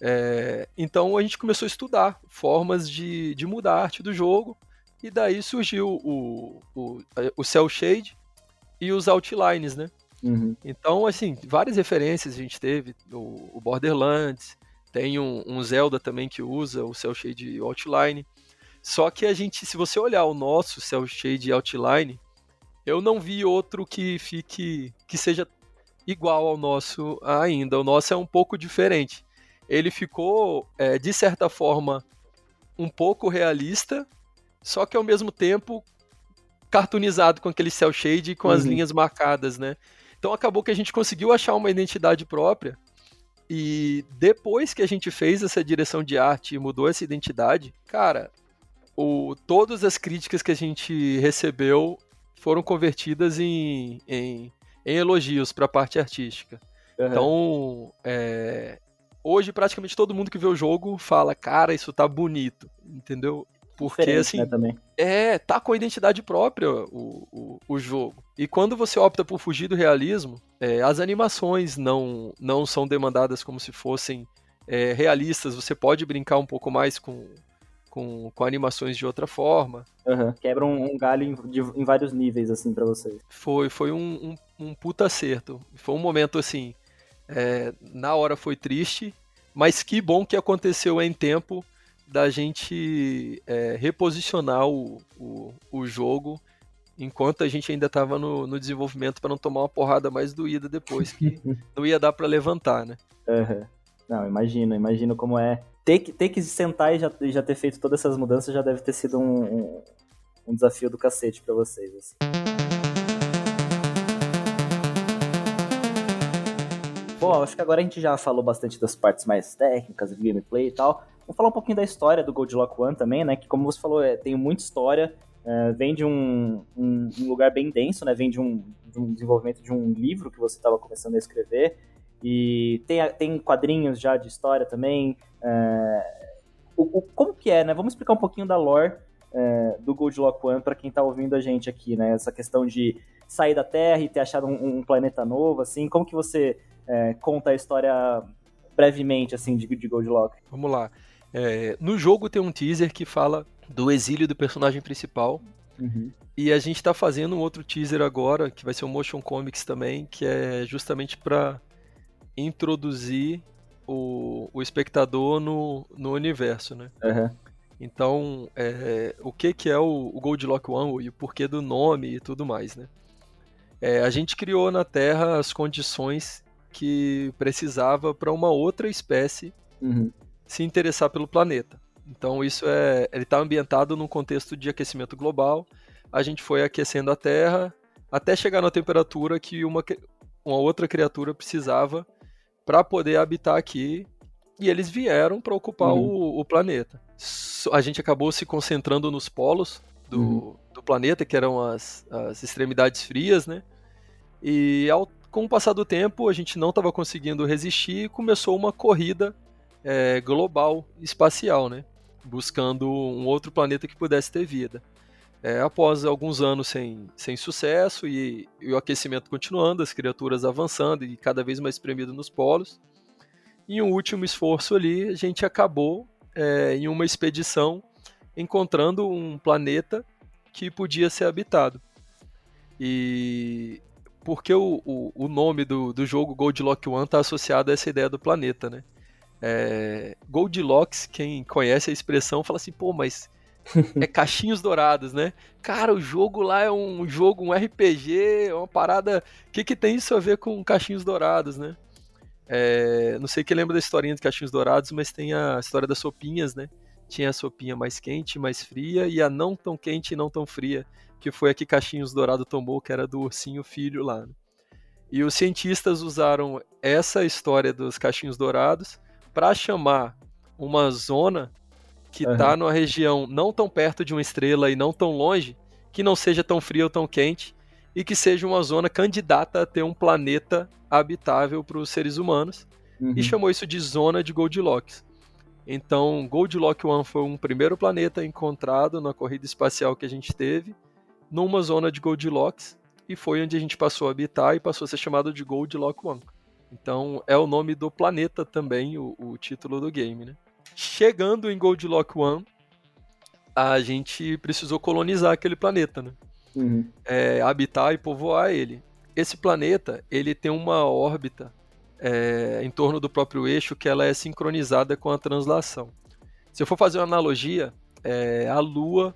S1: É, então a gente começou a estudar formas de, de mudar a arte do jogo, e daí surgiu o, o, o Cell Shade e os Outlines, né?
S2: Uhum.
S1: Então, assim, várias referências a gente teve. O, Borderlands, tem um, um, Zelda também que usa o Cell Shade Outline. Só que a gente, se você olhar o nosso Cell Shade Outline, eu não vi outro que fique que seja igual ao nosso ainda. O nosso é um pouco diferente. Ele ficou, é, de certa forma, um pouco realista, só que ao mesmo tempo cartoonizado com aquele cel shade e com uhum. as linhas marcadas, né? Então acabou que a gente conseguiu achar uma identidade própria. E depois que a gente fez essa direção de arte e mudou essa identidade, cara, o, todas as críticas que a gente recebeu foram convertidas em, em, em elogios para a parte artística. Uhum. Então, é, hoje praticamente todo mundo que vê o jogo fala, cara, isso tá bonito, entendeu? Porque Diferente, assim. Né,
S2: também.
S1: É, tá com a identidade própria o, o, o, jogo. E quando você opta por fugir do realismo, é, as animações não, não são demandadas como se fossem é, realistas. Você pode brincar um pouco mais com, com, com animações de outra forma.
S2: Uhum. Quebra um, um galho em, de, em, vários níveis, assim, para vocês.
S1: Foi, foi um, um, um, puta acerto. Foi um momento, assim, é, na hora foi triste, mas que bom que aconteceu em tempo da gente é, reposicionar o, o, o, jogo enquanto a gente ainda estava no, no, desenvolvimento para não tomar uma porrada mais doída depois, que não ia dar para levantar, né?
S2: Uhum. Não, imagino, imagino como é. Ter que, ter que sentar e já, já ter feito todas essas mudanças já deve ter sido um, um, um desafio do cacete para vocês. Assim. Bom, acho que agora a gente já falou bastante das partes mais técnicas, de gameplay e tal. Vamos falar um pouquinho da história do Gold Lock One também, né? Que como você falou, é, tem muita história, é, vem de um, um, um, lugar bem denso, né? Vem de um, de um desenvolvimento de um livro que você estava começando a escrever. E tem, tem quadrinhos já de história também. É, o, o, como que é, né? Vamos explicar um pouquinho da lore é, do Gold Lock One para quem está ouvindo a gente aqui, né? Essa questão de sair da Terra e ter achado um, um planeta novo, assim. Como que você é, conta a história brevemente, assim, de, de Gold Lock?
S1: Vamos lá. É, no jogo tem um teaser que fala do exílio do personagem principal. Uhum. E a gente está fazendo um outro teaser agora, que vai ser um motion comics também, que é justamente para introduzir o, o espectador no, no universo, né? Uhum. Então, é, o que, que é o, o Gold Lock One e o porquê do nome e tudo mais, né? É, a gente criou na Terra as condições que precisava para uma outra espécie uhum. Se interessar pelo planeta. Então isso é, ele está ambientado num contexto de aquecimento global. A gente foi aquecendo a Terra até chegar na temperatura que uma, uma outra criatura precisava para poder habitar aqui. E eles vieram para ocupar uhum. o, o, planeta. A gente acabou se concentrando nos polos do, uhum. do planeta, que eram as, as extremidades frias, né? E ao, com o passar do tempo, a gente não estava conseguindo resistir e começou uma corrida é, global espacial, né? Buscando um outro planeta que pudesse ter vida. É, após alguns anos sem, sem sucesso e, e, o aquecimento continuando, as criaturas avançando e cada vez mais espremido nos polos, em um último esforço ali, a gente acabou é, em uma expedição encontrando um planeta que podia ser habitado. E porque o, o, o nome do, do jogo Goldilocks One está associado a essa ideia do planeta, né? É, Goldilocks, quem conhece a expressão, fala assim, pô, mas é caixinhos dourados, né? Cara, o jogo lá é um jogo, um RPG, é uma parada. O que, que tem isso a ver com caixinhos dourados, né? É, não sei quem lembra da historinha de caixinhos dourados, mas tem a história das sopinhas, né? Tinha a sopinha mais quente, mais fria, e a não tão quente e não tão fria, que foi a que Caixinhos Dourado tomou, que era do ursinho filho lá. Né? E os cientistas usaram essa história dos caixinhos dourados para chamar uma zona que está uhum. numa região não tão perto de uma estrela e não tão longe, que não seja tão fria ou tão quente, e que seja uma zona candidata a ter um planeta habitável para os seres humanos, uhum. e chamou isso de zona de Goldilocks. Então, Goldilocks One foi um primeiro planeta encontrado na corrida espacial que a gente teve, numa zona de Goldilocks, e foi onde a gente passou a habitar e passou a ser chamado de Goldilocks One. Então, é o nome do planeta também, o, o título do game, né? Chegando em Goldlock One, a gente precisou colonizar aquele planeta, né? Uhum. É, habitar e povoar ele. Esse planeta, ele tem uma órbita é, em torno do próprio eixo que ela é sincronizada com a translação. Se eu for fazer uma analogia, é, a Lua,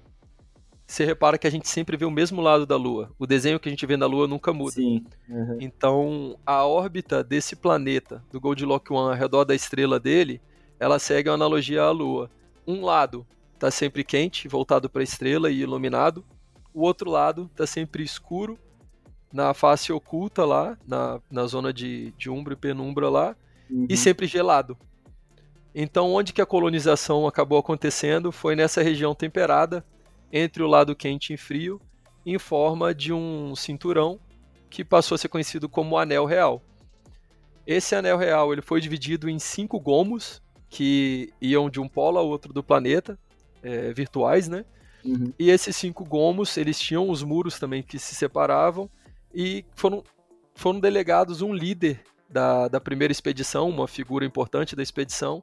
S1: você repara que a gente sempre vê o mesmo lado da Lua. O desenho que a gente vê na Lua nunca muda.
S2: Sim. Uhum.
S1: Então, a órbita desse planeta, do Goldilocks One, ao redor da estrela dele, ela segue uma analogia à Lua. Um lado está sempre quente, voltado para a estrela e iluminado. O outro lado está sempre escuro, na face oculta lá, na, na zona de, de umbra e penumbra lá, uhum. e sempre gelado. Então, onde que a colonização acabou acontecendo foi nessa região temperada, entre o lado quente e frio, em forma de um cinturão que passou a ser conhecido como Anel Real. Esse Anel Real ele foi dividido em cinco gomos, que iam de um polo ao outro do planeta, é, virtuais, né? Uhum. E esses cinco gomos, eles tinham os muros também que se separavam e foram, foram delegados um líder da, da primeira expedição, uma figura importante da expedição,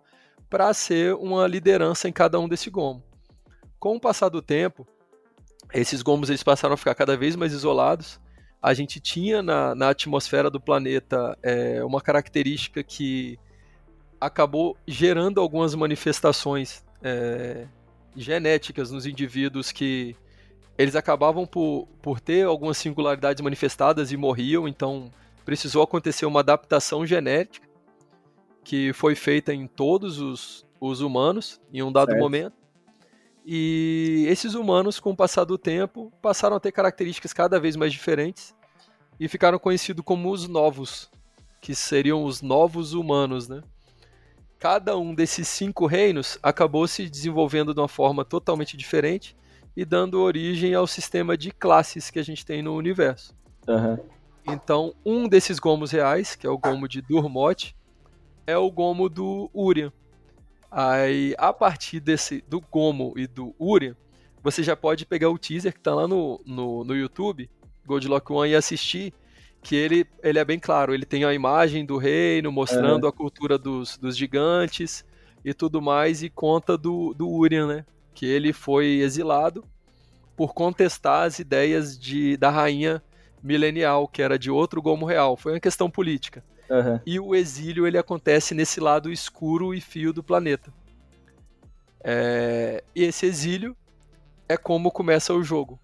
S1: para ser uma liderança em cada um desse gomo. Com o passar do tempo, esses gomos eles passaram a ficar cada vez mais isolados. A gente tinha na, na atmosfera do planeta é, uma característica que acabou gerando algumas manifestações é, genéticas nos indivíduos que eles acabavam por, por ter algumas singularidades manifestadas e morriam, então precisou acontecer uma adaptação genética que foi feita em todos os, os humanos em um dado certo. momento. E esses humanos, com o passar do tempo, passaram a ter características cada vez mais diferentes e ficaram conhecidos como os novos, que seriam os novos humanos, né? Cada um desses cinco reinos acabou se desenvolvendo de uma forma totalmente diferente e dando origem ao sistema de classes que a gente tem no universo.
S2: Uhum.
S1: Então, um desses gomos reais, que é o gomo de Durmot, é o gomo do Urian. Aí, a partir desse do Gomo e do Urian, você já pode pegar o teaser que está lá no, no, no YouTube, Goldlock One, e assistir, que ele, ele é bem claro, ele tem a imagem do reino, mostrando uhum. a cultura dos, dos gigantes e tudo mais, e conta do, do Urian, né? Que ele foi exilado por contestar as ideias de, da rainha milenial, que era de outro Gomo Real. Foi uma questão política.
S2: Uhum.
S1: E o exílio ele acontece nesse lado escuro e fio do planeta. É... E esse exílio é como começa o jogo.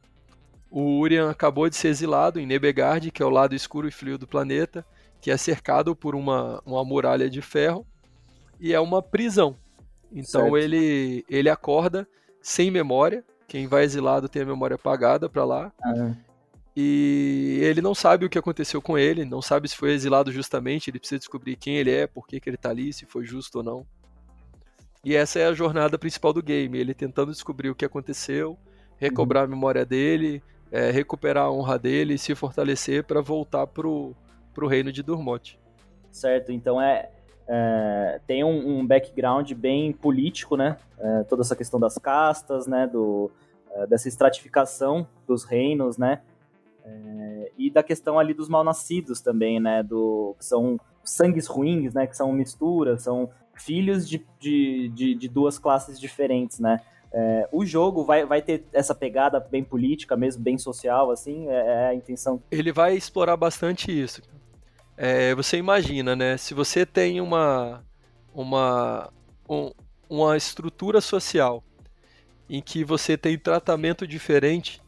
S1: O Urian acabou de ser exilado em Nebegard, que é o lado escuro e frio do planeta, que é cercado por uma, uma muralha de ferro e é uma prisão. Então ele, ele acorda sem memória. Quem vai exilado tem a memória apagada para lá.
S2: Uhum.
S1: E ele não sabe o que aconteceu com ele, não sabe se foi exilado justamente, ele precisa descobrir quem ele é, por que, que ele tá ali, se foi justo ou não. E essa é a jornada principal do game, ele tentando descobrir o que aconteceu, recobrar a memória dele, é, recuperar a honra dele e se fortalecer para voltar pro, pro reino de Durmot.
S2: Certo, então é, é tem um, um, background bem político, né? É, toda essa questão das castas, né? Do, é, dessa estratificação dos reinos, né? É, e da questão ali dos mal-nascidos também, né? Do, que são sangues ruins, né? Que são misturas, são filhos de, de, de, de duas classes diferentes, né? É, o jogo vai, vai ter essa pegada bem política mesmo, bem social, assim, é, é a intenção.
S1: Ele vai explorar bastante isso. É, você imagina, né? Se você tem uma, uma, um, uma estrutura social em que você tem tratamento diferente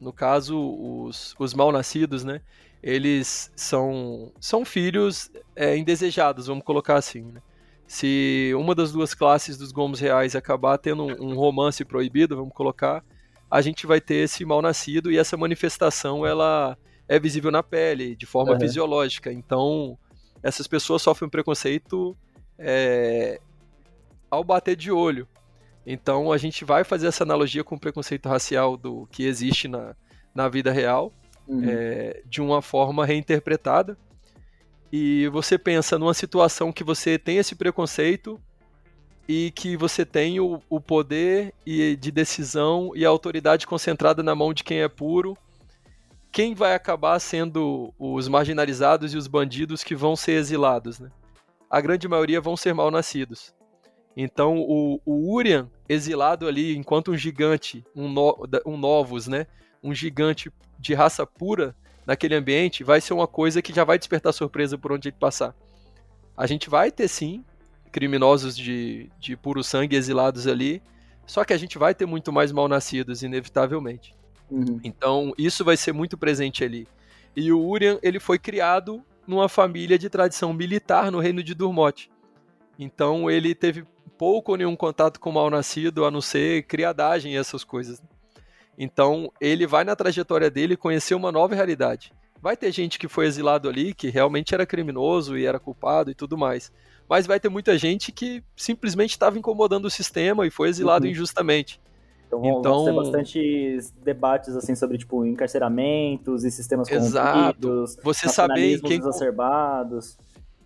S1: no caso, os, os mal-nascidos, né? Eles são, são filhos é, indesejados, vamos colocar assim, né? Se uma das duas classes dos gomos reais acabar tendo um, um romance proibido, vamos colocar, a gente vai ter esse mal-nascido e essa manifestação ela é visível na pele, de forma uhum. fisiológica. Então, essas pessoas sofrem um preconceito é, ao bater de olho. Então a gente vai fazer essa analogia com o preconceito racial do que existe na, na vida real, uhum. é, de uma forma reinterpretada. E você pensa numa situação que você tem esse preconceito e que você tem o, o poder e de decisão e a autoridade concentrada na mão de quem é puro. Quem vai acabar sendo os marginalizados e os bandidos que vão ser exilados, né? A grande maioria vão ser mal nascidos. Então o, o Urian, exilado ali enquanto um gigante, um, no, um Novus, né? Um gigante de raça pura naquele ambiente, vai ser uma coisa que já vai despertar surpresa por onde ele passar. A gente vai ter sim criminosos de, de puro sangue exilados ali, só que a gente vai ter muito mais mal-nascidos, inevitavelmente.
S2: Uhum.
S1: Então, isso vai ser muito presente ali. E o Urian, ele foi criado numa família de tradição militar no reino de Durmot. Então, ele teve pouco ou nenhum contato com o mal-nascido, a não ser criadagem e essas coisas. Então, ele vai na trajetória dele conhecer uma nova realidade. Vai ter gente que foi exilado ali, que realmente era criminoso e era culpado e tudo mais. Mas vai ter muita gente que simplesmente estava incomodando o sistema e foi exilado uhum. injustamente.
S2: Então, vão, então, ter bastante debates assim sobre tipo encarceramentos e sistemas
S1: exato. Você saber quem
S2: exacerbados,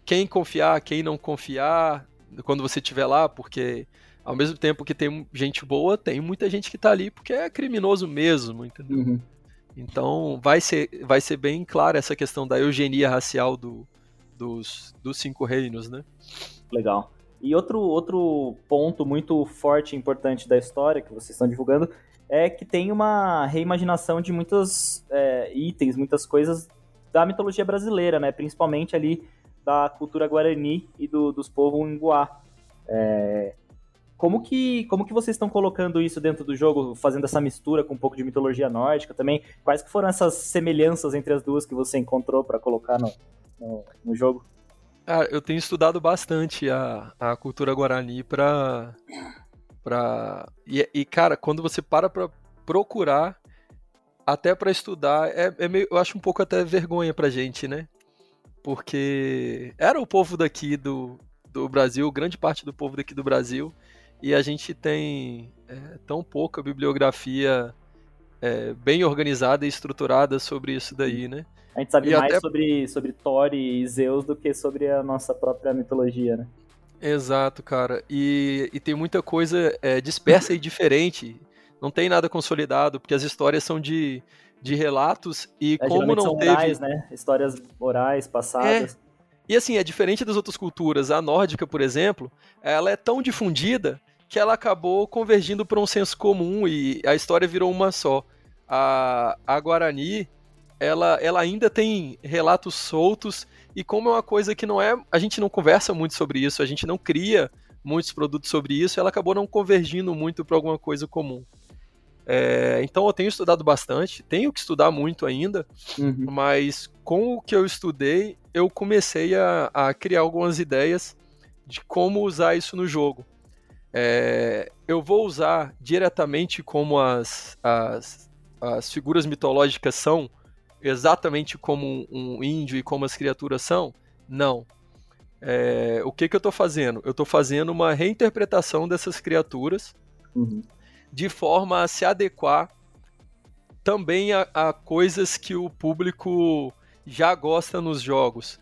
S1: quem confiar, quem não confiar, quando você estiver lá, porque ao mesmo tempo que tem gente boa, tem muita gente que tá ali porque é criminoso mesmo, entendeu?
S2: Uhum.
S1: Então vai ser, vai ser bem clara essa questão da eugenia racial do, dos, dos cinco reinos, né?
S2: Legal. E outro, outro ponto muito forte e importante da história que vocês estão divulgando é que tem uma reimaginação de muitos é, itens, muitas coisas da mitologia brasileira, né? Principalmente ali da cultura guarani e do, dos povos Inguá. É, como que, como que vocês estão colocando isso dentro do jogo, fazendo essa mistura com um pouco de mitologia nórdica também? Quais que foram essas semelhanças entre as duas que você encontrou para colocar no, no, no jogo?
S1: Ah, eu tenho estudado bastante a, a cultura guarani para para e, e, cara, quando você para para procurar até para estudar, é, é meio, eu acho um pouco até vergonha pra gente, né? Porque era o povo daqui do, do Brasil, grande parte do povo daqui do Brasil, e a gente tem é, tão pouca bibliografia é, bem organizada e estruturada sobre isso daí, né?
S2: A gente sabe e mais até... sobre, sobre Thor e Zeus do que sobre a nossa própria mitologia, né?
S1: Exato, cara. E, e tem muita coisa é, dispersa e diferente. Não tem nada consolidado, porque as histórias são de, de relatos e é, como não
S2: são
S1: teve...
S2: Orais, né? Histórias orais, passadas.
S1: É. E assim, é diferente das outras culturas. A nórdica, por exemplo, ela é tão difundida que ela acabou convergindo para um senso comum e a história virou uma só. A, a Guarani, ela, ela ainda tem relatos soltos e como é uma coisa que não é, a gente não conversa muito sobre isso, a gente não cria muitos produtos sobre isso, ela acabou não convergindo muito para alguma coisa comum. É, então eu tenho estudado bastante, tenho que estudar muito ainda, uhum. mas com o que eu estudei, eu comecei a, a, criar algumas ideias de como usar isso no jogo. É, eu vou usar diretamente como as, as, as figuras mitológicas são, exatamente como um índio e como as criaturas são? Não. É, o que, que eu estou fazendo? Eu estou fazendo uma reinterpretação dessas criaturas uhum. De forma a se adequar também a, a, coisas que o público já gosta nos jogos.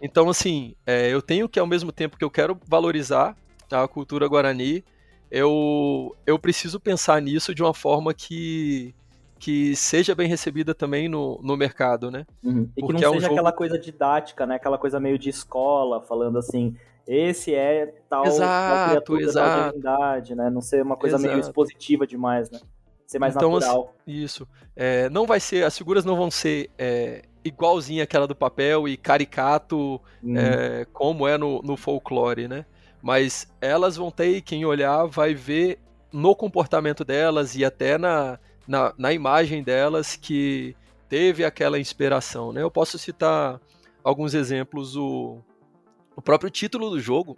S1: Então, assim, é, eu tenho que, ao mesmo tempo que eu quero valorizar a cultura guarani, eu, eu preciso pensar nisso de uma forma que que seja bem recebida também no, no mercado, né?
S2: Uhum. E Porque que não é um seja jogo... aquela coisa didática, né? Aquela coisa meio de escola, falando assim, esse é tal,
S1: exato, tal criatura exato.
S2: da né? Não ser uma coisa exato. meio expositiva demais, né? Ser mais então, natural.
S1: Isso. É, não vai ser, as figuras não vão ser é, igualzinha aquela do papel e caricato, uhum. é, como é no, no folclore, né? Mas elas vão ter, quem olhar vai ver no comportamento delas e até na, na, na imagem delas que teve aquela inspiração. Né? Eu posso citar alguns exemplos. O, o próprio título do jogo,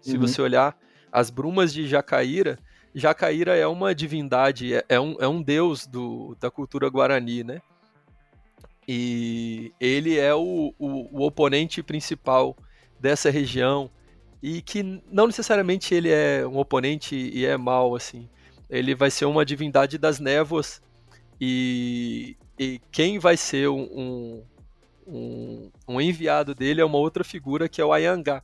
S1: se uhum. você olhar, As Brumas de Jacaíra. Jacaíra é uma divindade, é, é, um, é um deus do, da cultura guarani, né? E ele é o, o, o oponente principal dessa região e que não necessariamente ele é um oponente e é mal assim ele vai ser uma divindade das névoas e, e quem vai ser um, um, um, enviado dele é uma outra figura que é o Ayangá.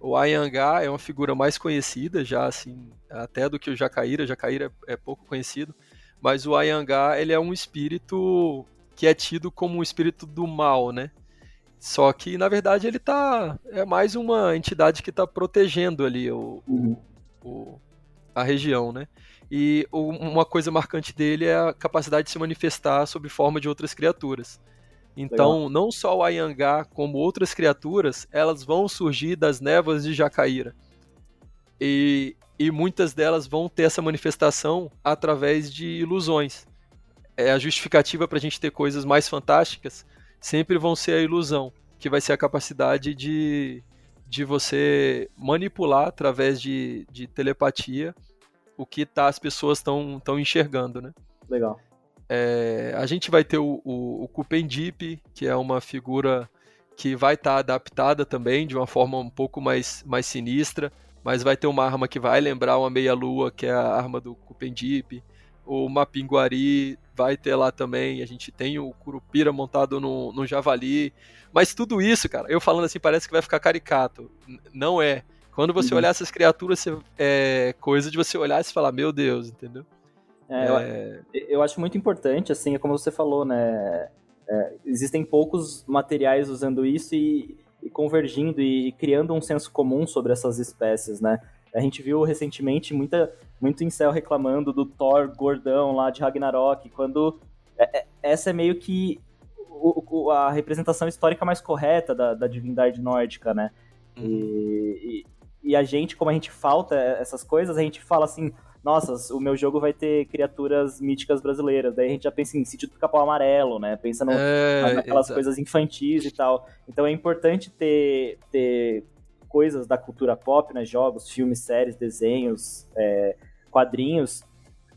S1: O Ayangá é uma figura mais conhecida já assim até do que o Jacaíra. Jacaíra é pouco conhecido, mas o Ayangá ele é um espírito que é tido como um espírito do mal, né? Só que na verdade ele tá é mais uma entidade que está protegendo ali o, uhum. o, a região, né? E uma coisa marcante dele é a capacidade de se manifestar sob forma de outras criaturas. Então, Legal. não só o Ayangá, como outras criaturas, elas vão surgir das névoas de Jacaíra. E, e muitas delas vão ter essa manifestação através de ilusões. É a justificativa para a gente ter coisas mais fantásticas sempre vão ser a ilusão, que vai ser a capacidade de, de você manipular através de, de telepatia o que tá, as pessoas estão enxergando, né?
S2: Legal.
S1: É, a gente vai ter o, o, o Kupendip, que é uma figura que vai estar tá adaptada também de uma forma um pouco mais, mais sinistra, mas vai ter uma arma que vai lembrar uma meia-lua, que é a arma do Kupendip. O Mapinguari vai ter lá também. A gente tem o Curupira montado no, no Javali. Mas tudo isso, cara, eu falando assim, parece que vai ficar caricato. Não é. Quando você uhum. olhar essas criaturas, é coisa de você olhar e falar, meu Deus, entendeu?
S2: É, é... Eu, eu, acho muito importante, assim, é como você falou, né? É, existem poucos materiais usando isso e, e convergindo e, e criando um senso comum sobre essas espécies, né? A gente viu recentemente muita, muito incel reclamando do Thor gordão lá de Ragnarok, quando é, é, essa é meio que o, o, a representação histórica mais correta da, da divindade nórdica, né? Uhum. E, e, e, a gente, como a gente falta essas coisas, a gente fala assim, nossa, o meu jogo vai ter criaturas míticas brasileiras. Daí a gente já pensa em sítio do Capão Amarelo, né? Pensa no, é, naquelas exato. coisas infantis e tal. Então é importante ter, ter coisas da cultura pop, né? Jogos, filmes, séries, desenhos, é, quadrinhos,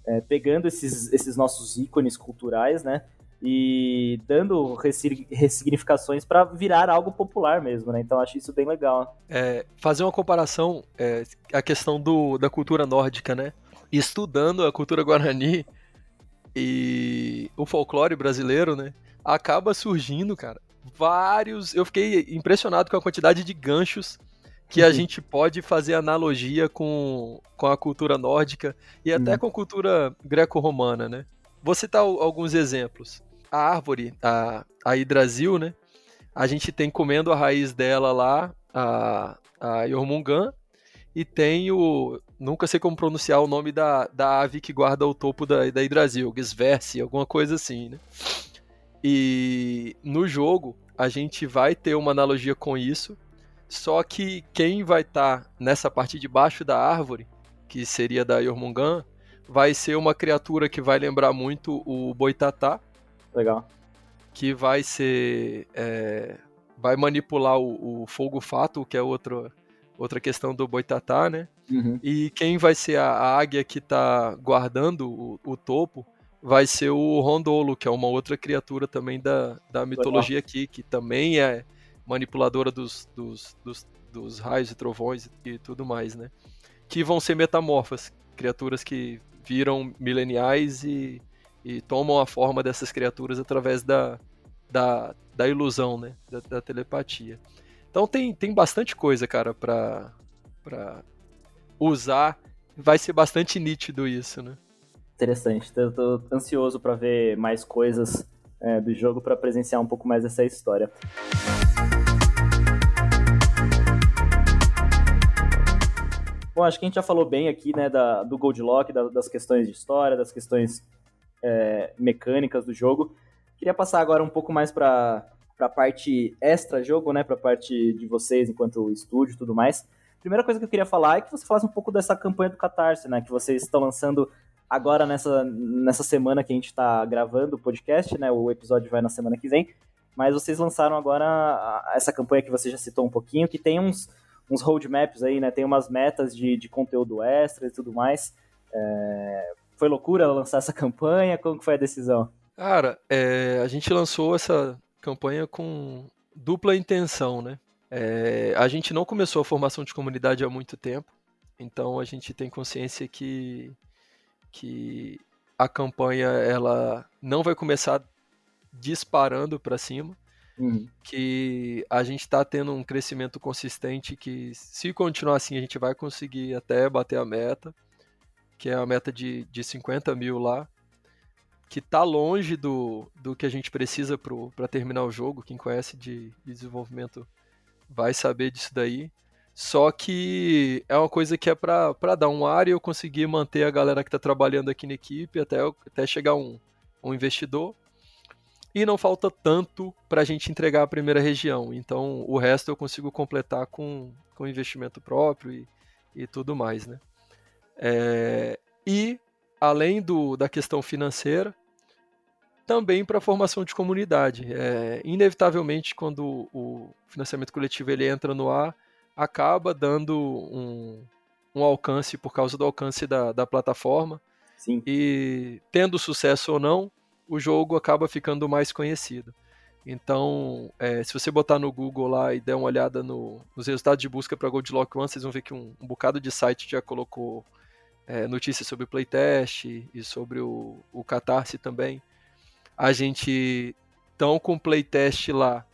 S2: é, pegando esses, esses nossos ícones culturais, né? e dando ressignificações para virar algo popular mesmo, né? Então acho isso bem legal.
S1: É, fazer uma comparação, é, a questão do, da cultura nórdica, né? Estudando a cultura guarani e o folclore brasileiro, né? Acaba surgindo, cara, vários. Eu fiquei impressionado com a quantidade de ganchos que a uhum. gente pode fazer analogia com, com a cultura nórdica e até uhum. com a cultura greco-romana, né? Vou citar alguns exemplos a árvore, a, a Hidrasil, né? A gente tem comendo a raiz dela lá, a, a Yormungan, e tem o. Nunca sei como pronunciar o nome da, da ave que guarda o topo da, da Hidrasil, Gisverse, alguma coisa assim, né? E no jogo a gente vai ter uma analogia com isso, só que quem vai estar tá nessa parte de baixo da árvore, que seria da Yormungan, vai ser uma criatura que vai lembrar muito o Boitatá,
S2: Legal.
S1: Que vai ser. É, vai manipular o, o, fogo fato, que é outro, outra questão do boitatá, né? Uhum. E quem vai ser a, a águia que está guardando o, o, topo vai ser o Rondolo, que é uma outra criatura também da, da mitologia aqui, que também é manipuladora dos, dos, dos, dos raios e trovões e tudo mais, né? Que vão ser metamorfas, criaturas que viram mileniais e e tomam a forma dessas criaturas através da, da, da ilusão, né? Da, da, telepatia. Então tem, tem bastante coisa, cara, pra, pra usar. Vai ser bastante nítido isso, né?
S2: Interessante. Eu tô ansioso para ver mais coisas é, do jogo para presenciar um pouco mais essa história. Bom, acho que a gente já falou bem aqui, né, da, do Gold Lock, da, das questões de história, das questões é, mecânicas do jogo. Queria passar agora um pouco mais para a parte extra-jogo, né? Para a parte de vocês enquanto estúdio e tudo mais. Primeira coisa que eu queria falar é que você falasse um pouco dessa campanha do Catarse, né? Que vocês estão lançando agora nessa, nessa semana que a gente está gravando o podcast, né? O episódio vai na semana que vem. Mas vocês lançaram agora essa campanha que você já citou um pouquinho, que tem uns, uns roadmaps aí, né? Tem umas metas de, de conteúdo extra e tudo mais. É, foi loucura lançar essa campanha? Como foi a decisão?
S1: Cara, é, a gente lançou essa campanha com dupla intenção, né? É, a gente não começou a formação de comunidade há muito tempo, então a gente tem consciência que, que a campanha ela não vai começar disparando para cima, uhum. que a gente está tendo um crescimento consistente que se continuar assim a gente vai conseguir até bater a meta que é a meta de, de 50 mil lá, que tá longe do, do que a gente precisa para terminar o jogo. Quem conhece de, de desenvolvimento vai saber disso daí. Só que é uma coisa que é para dar um ar e eu conseguir manter a galera que está trabalhando aqui na equipe até, até chegar um, um investidor. E não falta tanto para a gente entregar a primeira região. Então o resto eu consigo completar com, com investimento próprio e, e tudo mais, né? É, e, além do, da questão financeira, também para a formação de comunidade. É, inevitavelmente, quando o financiamento coletivo ele entra no ar, acaba dando um, um alcance por causa do alcance da, da plataforma.
S2: Sim.
S1: E tendo sucesso ou não, o jogo acaba ficando mais conhecido. Então, é, se você botar no Google lá e der uma olhada no, nos resultados de busca para Goldlock One, vocês vão ver que um, um bocado de site já colocou é, notícias sobre o playtest e sobre o, o Catarse também. A gente estão com o playtest lá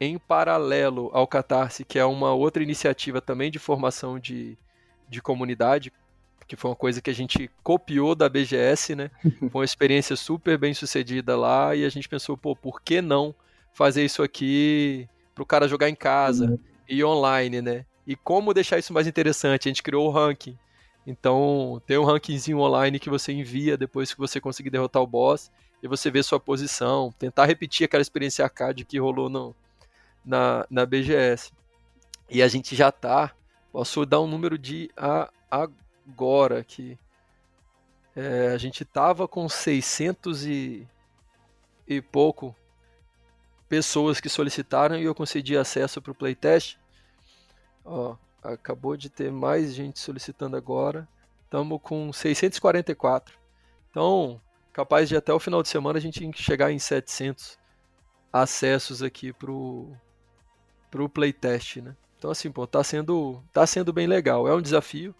S1: em paralelo ao Catarse, que é uma outra iniciativa também de formação de, de comunidade, que foi uma coisa que a gente copiou da BGS, né? Foi uma experiência super bem sucedida lá e a gente pensou, pô, por que não fazer isso aqui para o cara jogar em casa uhum. e online, né? E como deixar isso mais interessante? A gente criou o ranking. Então, tem um rankingzinho online que você envia depois que você conseguir derrotar o boss e você vê sua posição, tentar repetir aquela experiência arcade que rolou no, na, na BGS. E a gente já tá, posso dar um número de a, agora que é, a gente tava com 600 e, e pouco pessoas que solicitaram e eu concedi acesso para o playtest. Ó, acabou de ter mais gente solicitando agora. Estamos com 644. Então, capaz de até o final de semana a gente chegar em 700 acessos aqui pro pro playtest, né? Então assim, pô, tá sendo tá sendo bem legal. É um desafio.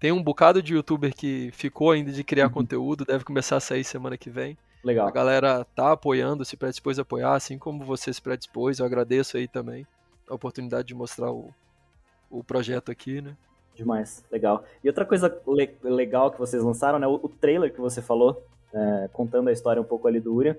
S1: Tem um bocado de youtuber que ficou ainda de criar uhum. conteúdo, deve começar a sair semana que vem.
S2: Legal.
S1: A galera tá apoiando, se predispôs a apoiar, assim como você se predispôs. Eu agradeço aí também a oportunidade de mostrar o, o projeto aqui, né?
S2: Demais, legal. E outra coisa le legal que vocês lançaram, né? O, o trailer que você falou, é, contando a história um pouco ali do Urian,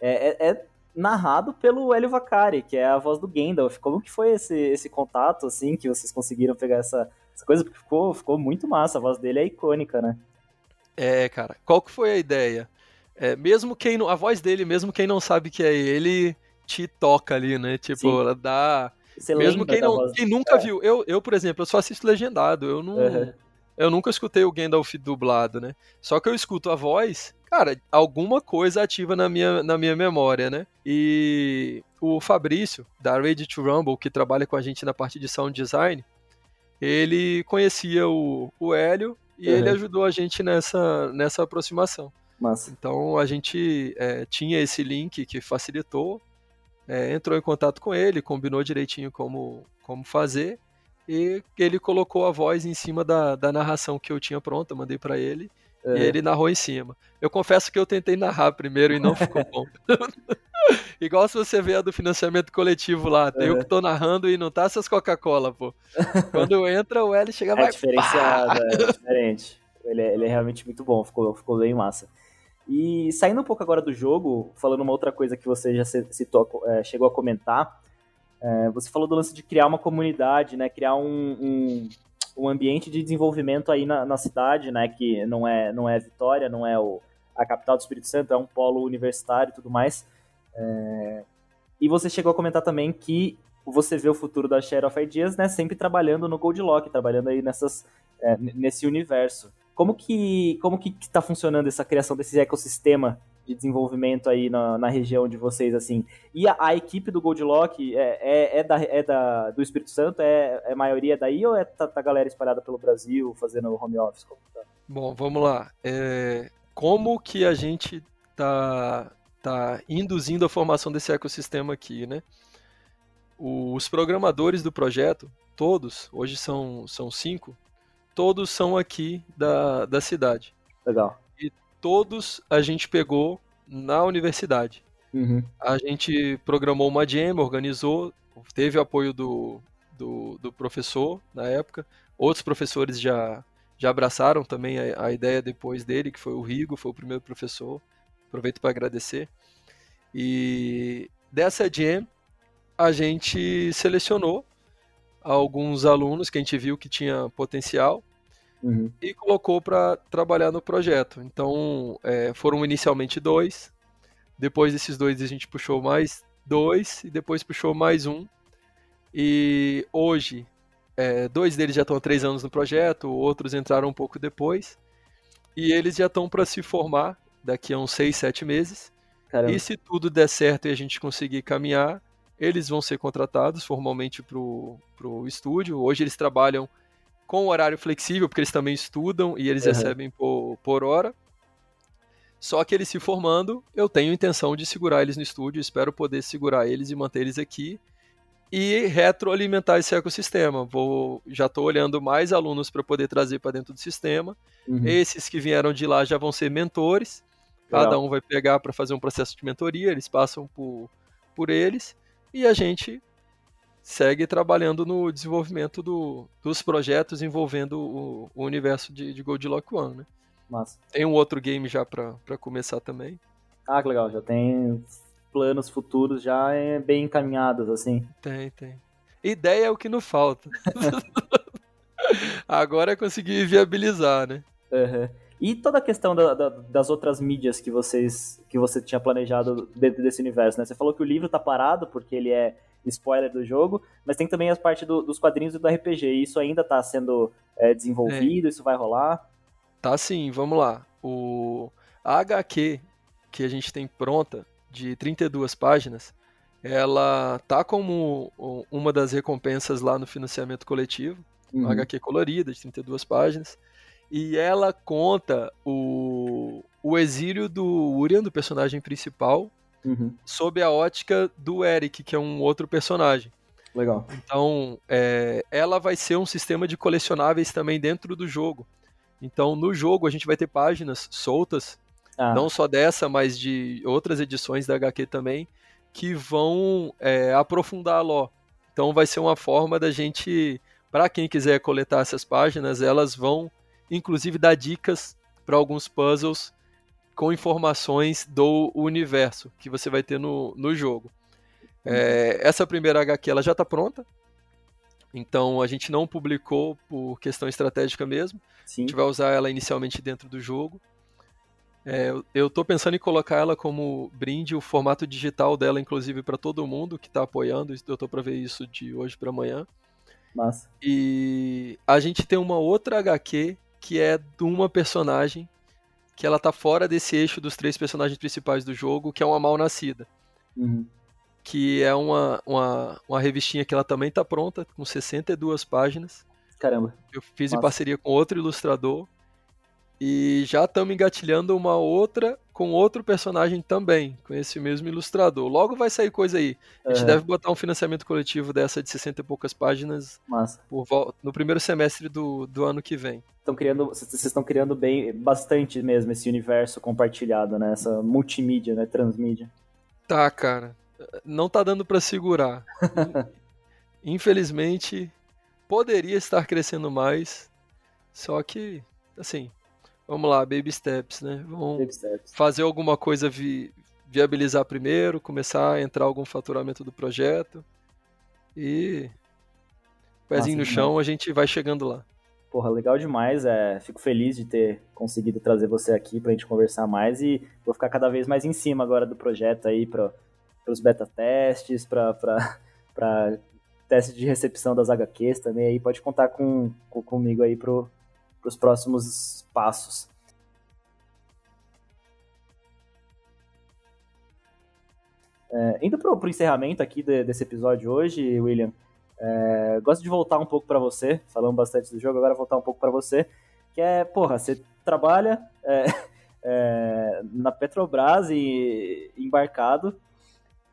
S2: é, é, é, narrado pelo Hélio Vacari, que é a voz do Gandalf. Como que foi esse, esse contato, assim, que vocês conseguiram pegar essa, essa coisa? Porque ficou, ficou muito massa, a voz dele é icônica, né?
S1: É, cara. Qual que foi a ideia? É, mesmo quem não, a voz dele, mesmo quem não sabe que é ele, te toca ali, né? Tipo, Sim. ela dá você Mesmo quem, não, quem nunca é. viu. Eu, eu, por exemplo, eu só assisto legendado. Eu não. Uhum. Eu nunca escutei o Gandalf dublado, né? Só que eu escuto a voz, cara, alguma coisa ativa na minha, na minha memória, né? E o Fabrício, da Ready to Rumble, que trabalha com a gente na parte de sound design, ele conhecia o, o Hélio e uhum. ele ajudou a gente nessa, nessa aproximação.
S2: Massa.
S1: Então a gente é, tinha esse link que facilitou é, entrou em contato com ele, combinou direitinho como, como fazer, e ele colocou a voz em cima da, da narração que eu tinha pronta, mandei para ele, é. e ele narrou em cima. Eu confesso que eu tentei narrar primeiro e não ficou bom. Igual se você vê a do financiamento coletivo lá, tem é. eu que tô narrando e não tá essas Coca-Cola, pô. Quando entra, o L chega
S2: é
S1: mais...
S2: Diferenciado, é diferente. Ele é, ele é realmente muito bom, ficou, ficou bem massa. E saindo um pouco agora do jogo, falando uma outra coisa que você já citou, é, chegou a comentar, é, você falou do lance de criar uma comunidade, né, criar um, um, um ambiente de desenvolvimento aí na, na, cidade, né, que não é, não é Vitória, não é o, a capital do Espírito Santo, é um polo universitário e tudo mais. É, e você chegou a comentar também que você vê o futuro da Share of Ideas, né, sempre trabalhando no Goldlock, trabalhando aí nessas, é, nesse universo. Como que como que está funcionando essa criação desse ecossistema de desenvolvimento aí na, na região de vocês, assim? E a, a equipe do Goldlock é, é, é, da, é da, do Espírito Santo? É, é maioria daí ou é tá, tá galera espalhada pelo Brasil fazendo home office? Tá?
S1: Bom, vamos lá. É, como que a gente tá, tá induzindo a formação desse ecossistema aqui, né? Os programadores do projeto, todos, hoje são, são cinco, todos são aqui da, da cidade.
S2: Legal.
S1: Todos a gente pegou na universidade.
S2: Uhum.
S1: A gente programou uma jam, organizou, teve apoio do, do, do, professor na época. Outros professores já, já abraçaram também a, a ideia depois dele, que foi o Rigo, foi o primeiro professor. Aproveito para agradecer. E dessa jam, a gente selecionou alguns alunos que a gente viu que tinha potencial
S2: uhum.
S1: e colocou para trabalhar no projeto. Então, é, foram inicialmente dois, depois desses dois a gente puxou mais dois e depois puxou mais um. E hoje, é, dois deles já estão há três anos no projeto, outros entraram um pouco depois. E eles já estão para se formar daqui a uns seis, sete meses. Caramba. E se tudo der certo e a gente conseguir caminhar, eles vão ser contratados formalmente para o estúdio. Hoje eles trabalham com horário flexível, porque eles também estudam e eles uhum. recebem por, por hora. Só que eles se formando, eu tenho intenção de segurar eles no estúdio, espero poder segurar eles e manter eles aqui e retroalimentar esse ecossistema. Vou, já estou olhando mais alunos para poder trazer para dentro do sistema. Uhum. Esses que vieram de lá já vão ser mentores. Legal. Cada um vai pegar para fazer um processo de mentoria, eles passam por, por eles e a gente segue trabalhando no desenvolvimento do, dos projetos envolvendo o, o universo de, de Goldlock One, né?
S2: Massa.
S1: Tem um outro game já para começar também.
S2: Ah, que legal, já tem planos futuros já é bem encaminhados, assim.
S1: Tem, tem. Ideia é o que não falta. Agora é conseguir viabilizar, né?
S2: Uhum. E toda a questão da, da, das outras mídias que vocês que você tinha planejado dentro desse universo, né? Você falou que o livro tá parado porque ele é spoiler do jogo, mas tem também as partes do, dos quadrinhos e do RPG. E isso ainda tá sendo é, desenvolvido, é. isso vai rolar?
S1: Tá sim, vamos lá. O a HQ que a gente tem pronta, de 32 páginas, ela tá como uma das recompensas lá no financiamento coletivo, uhum. uma HQ colorida de 32 páginas, e ela conta o, o exílio do Urian, do personagem principal, uhum. sob a ótica do Eric, que é um outro personagem.
S2: Legal.
S1: Então, é, ela vai ser um sistema de colecionáveis também dentro do jogo. Então, no jogo, a gente vai ter páginas soltas, ah. não só dessa, mas de outras edições da HQ também, que vão é, aprofundar a lore. Então vai ser uma forma da gente, para quem quiser coletar essas páginas, elas vão inclusive dar dicas para alguns puzzles com informações do universo que você vai ter no, no jogo. É, essa primeira HQ ela já está pronta, então a gente não publicou por questão estratégica mesmo. Sim. A gente vai usar ela inicialmente dentro do jogo. É, eu estou pensando em colocar ela como brinde, o formato digital dela, inclusive, para todo mundo que está apoiando. Eu estou para ver isso de hoje para amanhã.
S2: Massa.
S1: E a gente tem uma outra HQ que é de uma personagem que ela tá fora desse eixo dos três personagens principais do jogo, que é uma mal nascida.
S2: Uhum.
S1: Que é uma, uma, uma revistinha que ela também tá pronta, com 62 páginas.
S2: Caramba.
S1: Eu fiz Massa. em parceria com outro ilustrador. E já estamos engatilhando uma outra com outro personagem também, com esse mesmo ilustrador. Logo vai sair coisa aí. A gente é. deve botar um financiamento coletivo dessa de 60 e poucas páginas por, no primeiro semestre do, do ano que vem.
S2: Estão criando, vocês estão criando bem bastante mesmo esse universo compartilhado, né? Essa multimídia, né? Transmídia.
S1: Tá, cara. Não tá dando para segurar. Infelizmente, poderia estar crescendo mais, só que, assim, Vamos lá, baby steps, né? Vamos steps. fazer alguma coisa vi viabilizar primeiro, começar a entrar algum faturamento do projeto e pezinho Nossa, no chão, a gente vai chegando lá.
S2: Porra, legal demais. É, fico feliz de ter conseguido trazer você aqui pra gente conversar mais e vou ficar cada vez mais em cima agora do projeto aí para os beta testes, para teste de recepção das HQs também aí. Pode contar com, com comigo aí pro, para os próximos passos. É, indo para o encerramento aqui de, desse episódio hoje, William, é, gosto de voltar um pouco para você, falando bastante do jogo, agora voltar um pouco para você, que é, porra, você trabalha é, é, na Petrobras e embarcado,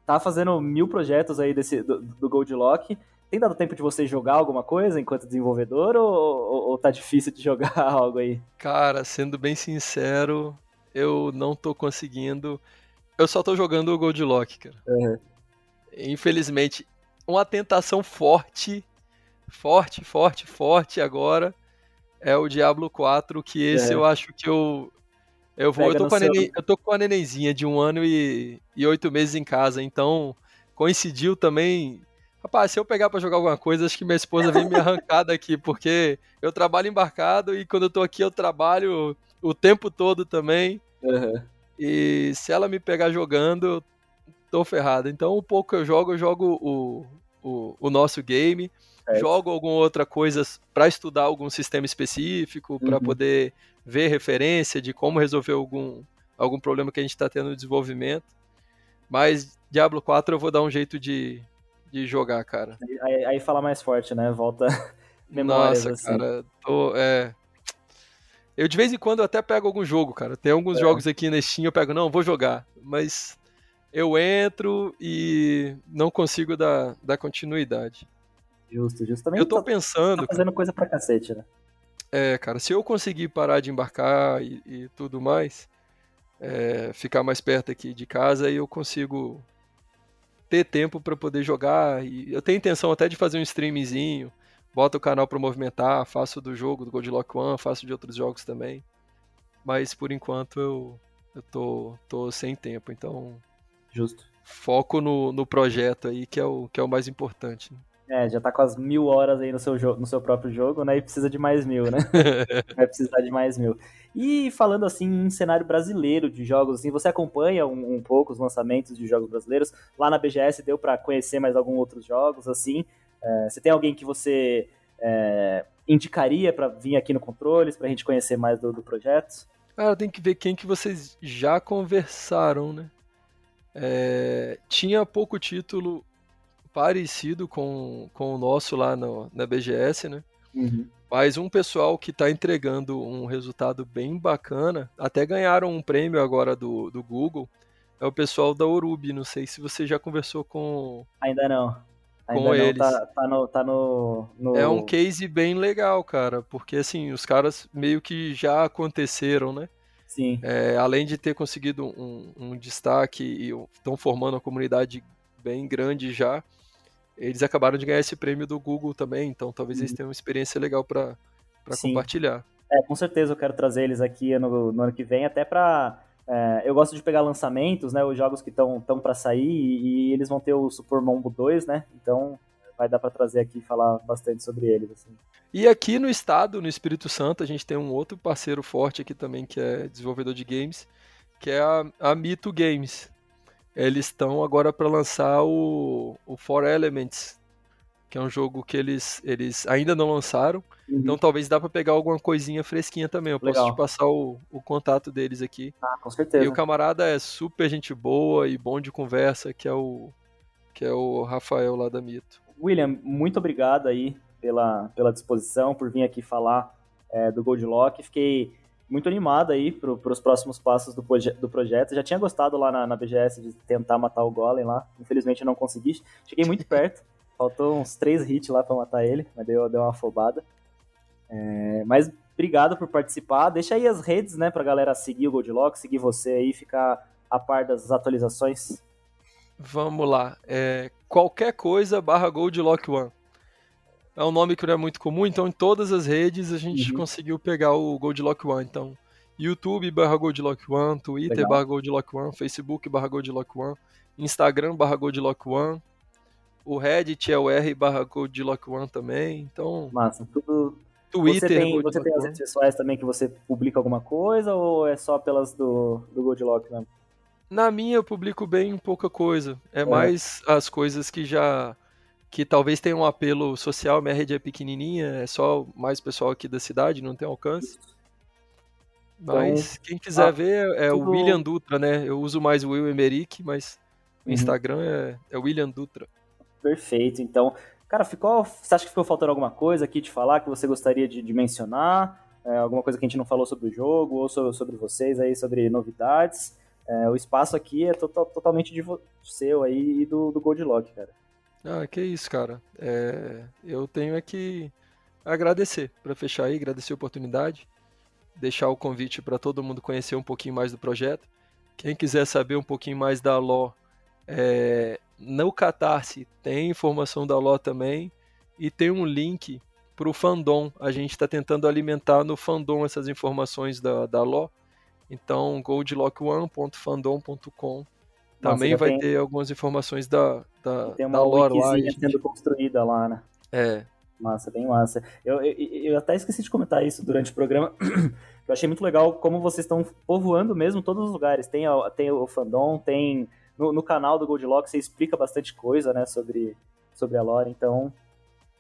S2: tá fazendo mil projetos aí desse, do, do Gold Lock, tem dado tempo de você jogar alguma coisa enquanto desenvolvedor ou, ou, ou tá difícil de jogar algo aí?
S1: Cara, sendo bem sincero, eu não tô conseguindo. Eu só tô jogando o Gold Lock, cara.
S2: Uhum.
S1: Infelizmente, uma tentação forte, forte, forte, forte agora é o Diablo 4, que esse eu acho que eu. Eu vou. Eu tô, com a neném, eu tô com a nenenzinha de um ano e, e oito meses em casa, então coincidiu também Rapaz, se eu pegar para jogar alguma coisa, acho que minha esposa vem me arrancar daqui, porque eu trabalho embarcado e quando eu tô aqui eu trabalho o tempo todo também.
S2: Uhum.
S1: E se ela me pegar jogando, tô ferrado. Então, um pouco eu jogo, eu jogo o, o, o nosso game, é. jogo alguma outra coisa para estudar algum sistema específico, uhum. para poder ver referência de como resolver algum, algum problema que a gente está tendo no desenvolvimento. Mas Diablo 4 eu vou dar um jeito de, de jogar, cara.
S2: Aí, aí fala mais forte, né? Volta memórias,
S1: Nossa,
S2: assim.
S1: cara, tô, é... Eu de vez em quando até pego algum jogo, cara. Tem alguns é. jogos aqui na Steam, eu pego, não, vou jogar. Mas eu entro e não consigo dar, dar continuidade.
S2: Justo, justamente.
S1: Eu tô tá, pensando.
S2: Tá fazendo coisa pra cacete, né?
S1: É, cara, se eu conseguir parar de embarcar e, e tudo mais, é, ficar mais perto aqui de casa, aí eu consigo ter tempo para poder jogar. E eu tenho intenção até de fazer um streamzinho, boto o canal para movimentar, faço do jogo do Godlock One, faço de outros jogos também. Mas por enquanto eu, eu tô, tô sem tempo, então.
S2: Justo.
S1: foco no, no projeto aí, que é o, que é o mais importante.
S2: É, já tá com as mil horas aí no seu, no seu próprio jogo, né? E precisa de mais mil, né? Vai precisar de mais mil. E falando assim em cenário brasileiro de jogos, assim, você acompanha um, um pouco os lançamentos de jogos brasileiros? Lá na BGS deu para conhecer mais alguns outros jogos, assim? É, você tem alguém que você é, indicaria para vir aqui no Controles, pra gente conhecer mais do, do projeto?
S1: Ah, tem que ver quem que vocês já conversaram, né? É, tinha pouco título parecido com, com o nosso lá no, na BGS, né? Uhum. Mas um pessoal que está entregando um resultado bem bacana, até ganharam um prêmio agora do, do Google, é o pessoal da Orubi. Não sei se você já conversou com.
S2: Ainda não. Ainda com não, eles. Tá, tá, no, tá no, no,
S1: É um case bem legal, cara, porque assim, os caras meio que já aconteceram, né?
S2: Sim.
S1: É, além de ter conseguido um, um destaque e estão formando uma comunidade bem grande já, eles acabaram de ganhar esse prêmio do Google também, então talvez eles uhum. tenham uma experiência legal para compartilhar.
S2: É, com certeza eu quero trazer eles aqui no, no ano que vem, até para é, eu gosto de pegar lançamentos, né, os jogos que estão tão para sair e, e, eles vão ter o Super Mombo 2, né? Então vai dar para trazer aqui e falar bastante sobre eles. Assim.
S1: E aqui no estado, no Espírito Santo, a gente tem um outro parceiro forte aqui também que é desenvolvedor de games, que é a, a Mito Games eles estão agora para lançar o, o Four Elements, que é um jogo que eles, eles ainda não lançaram. Uhum. Então talvez dá para pegar alguma coisinha fresquinha também. Eu Legal. posso te passar o, o contato deles aqui.
S2: Ah, com certeza.
S1: E o camarada é super gente boa e bom de conversa, que é o que é o Rafael lá da Mito.
S2: William, muito obrigado aí pela, pela disposição, por vir aqui falar é, do Gold Lock. Fiquei muito animado aí para os próximos passos do, do projeto. Já tinha gostado lá na, na, BGS de tentar matar o Golem lá. Infelizmente eu não consegui. Cheguei muito perto. Faltou uns três hits lá para matar ele, mas deu, deu uma afobada. É, mas obrigado por participar. Deixa aí as redes, né, pra galera seguir o Goldlock, seguir você aí, ficar a par das atualizações.
S1: Vamos lá. É, qualquer coisa barra Goldlock One é um nome que não é muito comum, então em todas as redes a gente uhum. conseguiu pegar o Goldlock One. Então, YouTube barra Goldlock One, Twitter Legal. barra Goldlock One, Facebook barra Goldlock One, Instagram barra Goldlock One, o Reddit é o R barra Goldlock One também, então...
S2: Massa, tudo... Twitter, você tem, você tem as redes pessoais também que você publica alguma coisa ou é só pelas do, do Goldlock mesmo?
S1: Na minha eu publico bem pouca coisa. É, é. mais as coisas que já que talvez tenha um apelo social, minha rede é pequenininha, é só mais pessoal aqui da cidade, não tem alcance. Mas então, quem quiser ah, ver é tudo... o William Dutra, né? Eu uso mais o Will Emerick, mas o uhum. Instagram é, é William Dutra.
S2: Perfeito, então. Cara, ficou. Você acha que ficou faltando alguma coisa aqui de falar que você gostaria de, de mencionar? É, alguma coisa que a gente não falou sobre o jogo ou sobre, sobre vocês aí, sobre novidades? É, o espaço aqui é total, totalmente de seu aí e do, do Goldlock, cara.
S1: Ah, que isso, cara. É, eu tenho é que agradecer, para fechar aí, agradecer a oportunidade, deixar o convite para todo mundo conhecer um pouquinho mais do projeto. Quem quiser saber um pouquinho mais da LO, é, no Catarse tem informação da LO também e tem um link para o fandom. A gente está tentando alimentar no fandom essas informações da, da LO. Então, goldlock1.fandom.com também vai tem... ter algumas informações da, da,
S2: tem uma da lore lá. Gente... sendo construída lá, né?
S1: É.
S2: Massa, bem massa. Eu, eu, eu, até esqueci de comentar isso durante o programa. eu achei muito legal como vocês estão povoando mesmo todos os lugares. Tem, tem o fandom, tem. No, no canal do Goldlock você explica bastante coisa, né, sobre, sobre a lore, então.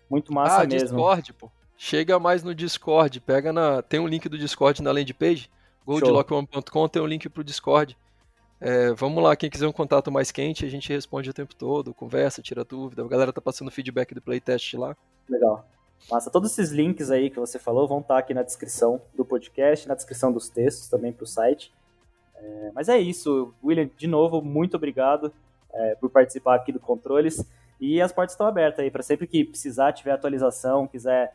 S2: Muito massa
S1: ah,
S2: mesmo.
S1: Discord, pô. Chega mais no Discord, pega na. Tem um link do Discord na landing page. goldlock1.com tem um link pro Discord. É, vamos lá, quem quiser um contato mais quente, a gente responde o tempo todo, conversa, tira dúvida. A galera tá passando feedback do playtest lá.
S2: Legal. Massa, todos esses links aí que você falou vão estar tá aqui na descrição do podcast, na descrição dos textos também para o site. É, mas é isso, William, de novo, muito obrigado é, por participar aqui do Controles. E as portas estão abertas aí, para sempre que precisar, tiver atualização, quiser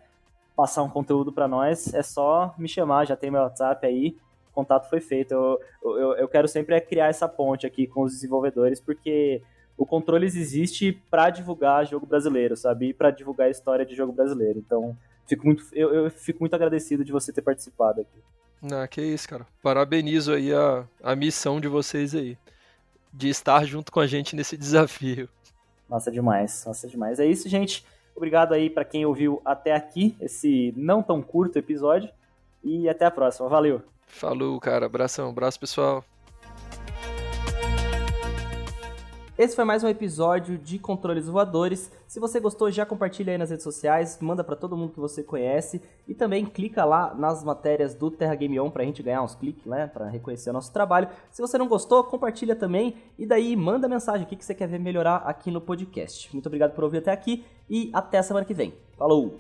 S2: passar um conteúdo para nós, é só me chamar, já tem meu WhatsApp aí contato foi feito. Eu, eu, eu quero sempre é criar essa ponte aqui com os desenvolvedores, porque o Controles existe para divulgar jogo brasileiro, sabe? E para divulgar a história de jogo brasileiro. Então, fico muito, eu, eu, fico muito agradecido de você ter participado aqui.
S1: Ah, que isso, cara. Parabenizo aí a, a missão de vocês aí. de estar junto com a gente nesse desafio.
S2: Nossa, demais, nossa, demais. É isso, gente. Obrigado aí para quem ouviu até aqui esse não tão curto episódio e até a próxima. Valeu.
S1: Falou, cara. Abração, abraço pessoal.
S2: Esse foi mais um episódio de Controles Voadores. Se você gostou, já compartilha aí nas redes sociais, manda para todo mundo que você conhece e também clica lá nas matérias do Terra Game On pra gente ganhar uns cliques, né, para reconhecer o nosso trabalho. Se você não gostou, compartilha também e daí manda mensagem o que você quer ver melhorar aqui no podcast. Muito obrigado por ouvir até aqui e até semana que vem. Falou!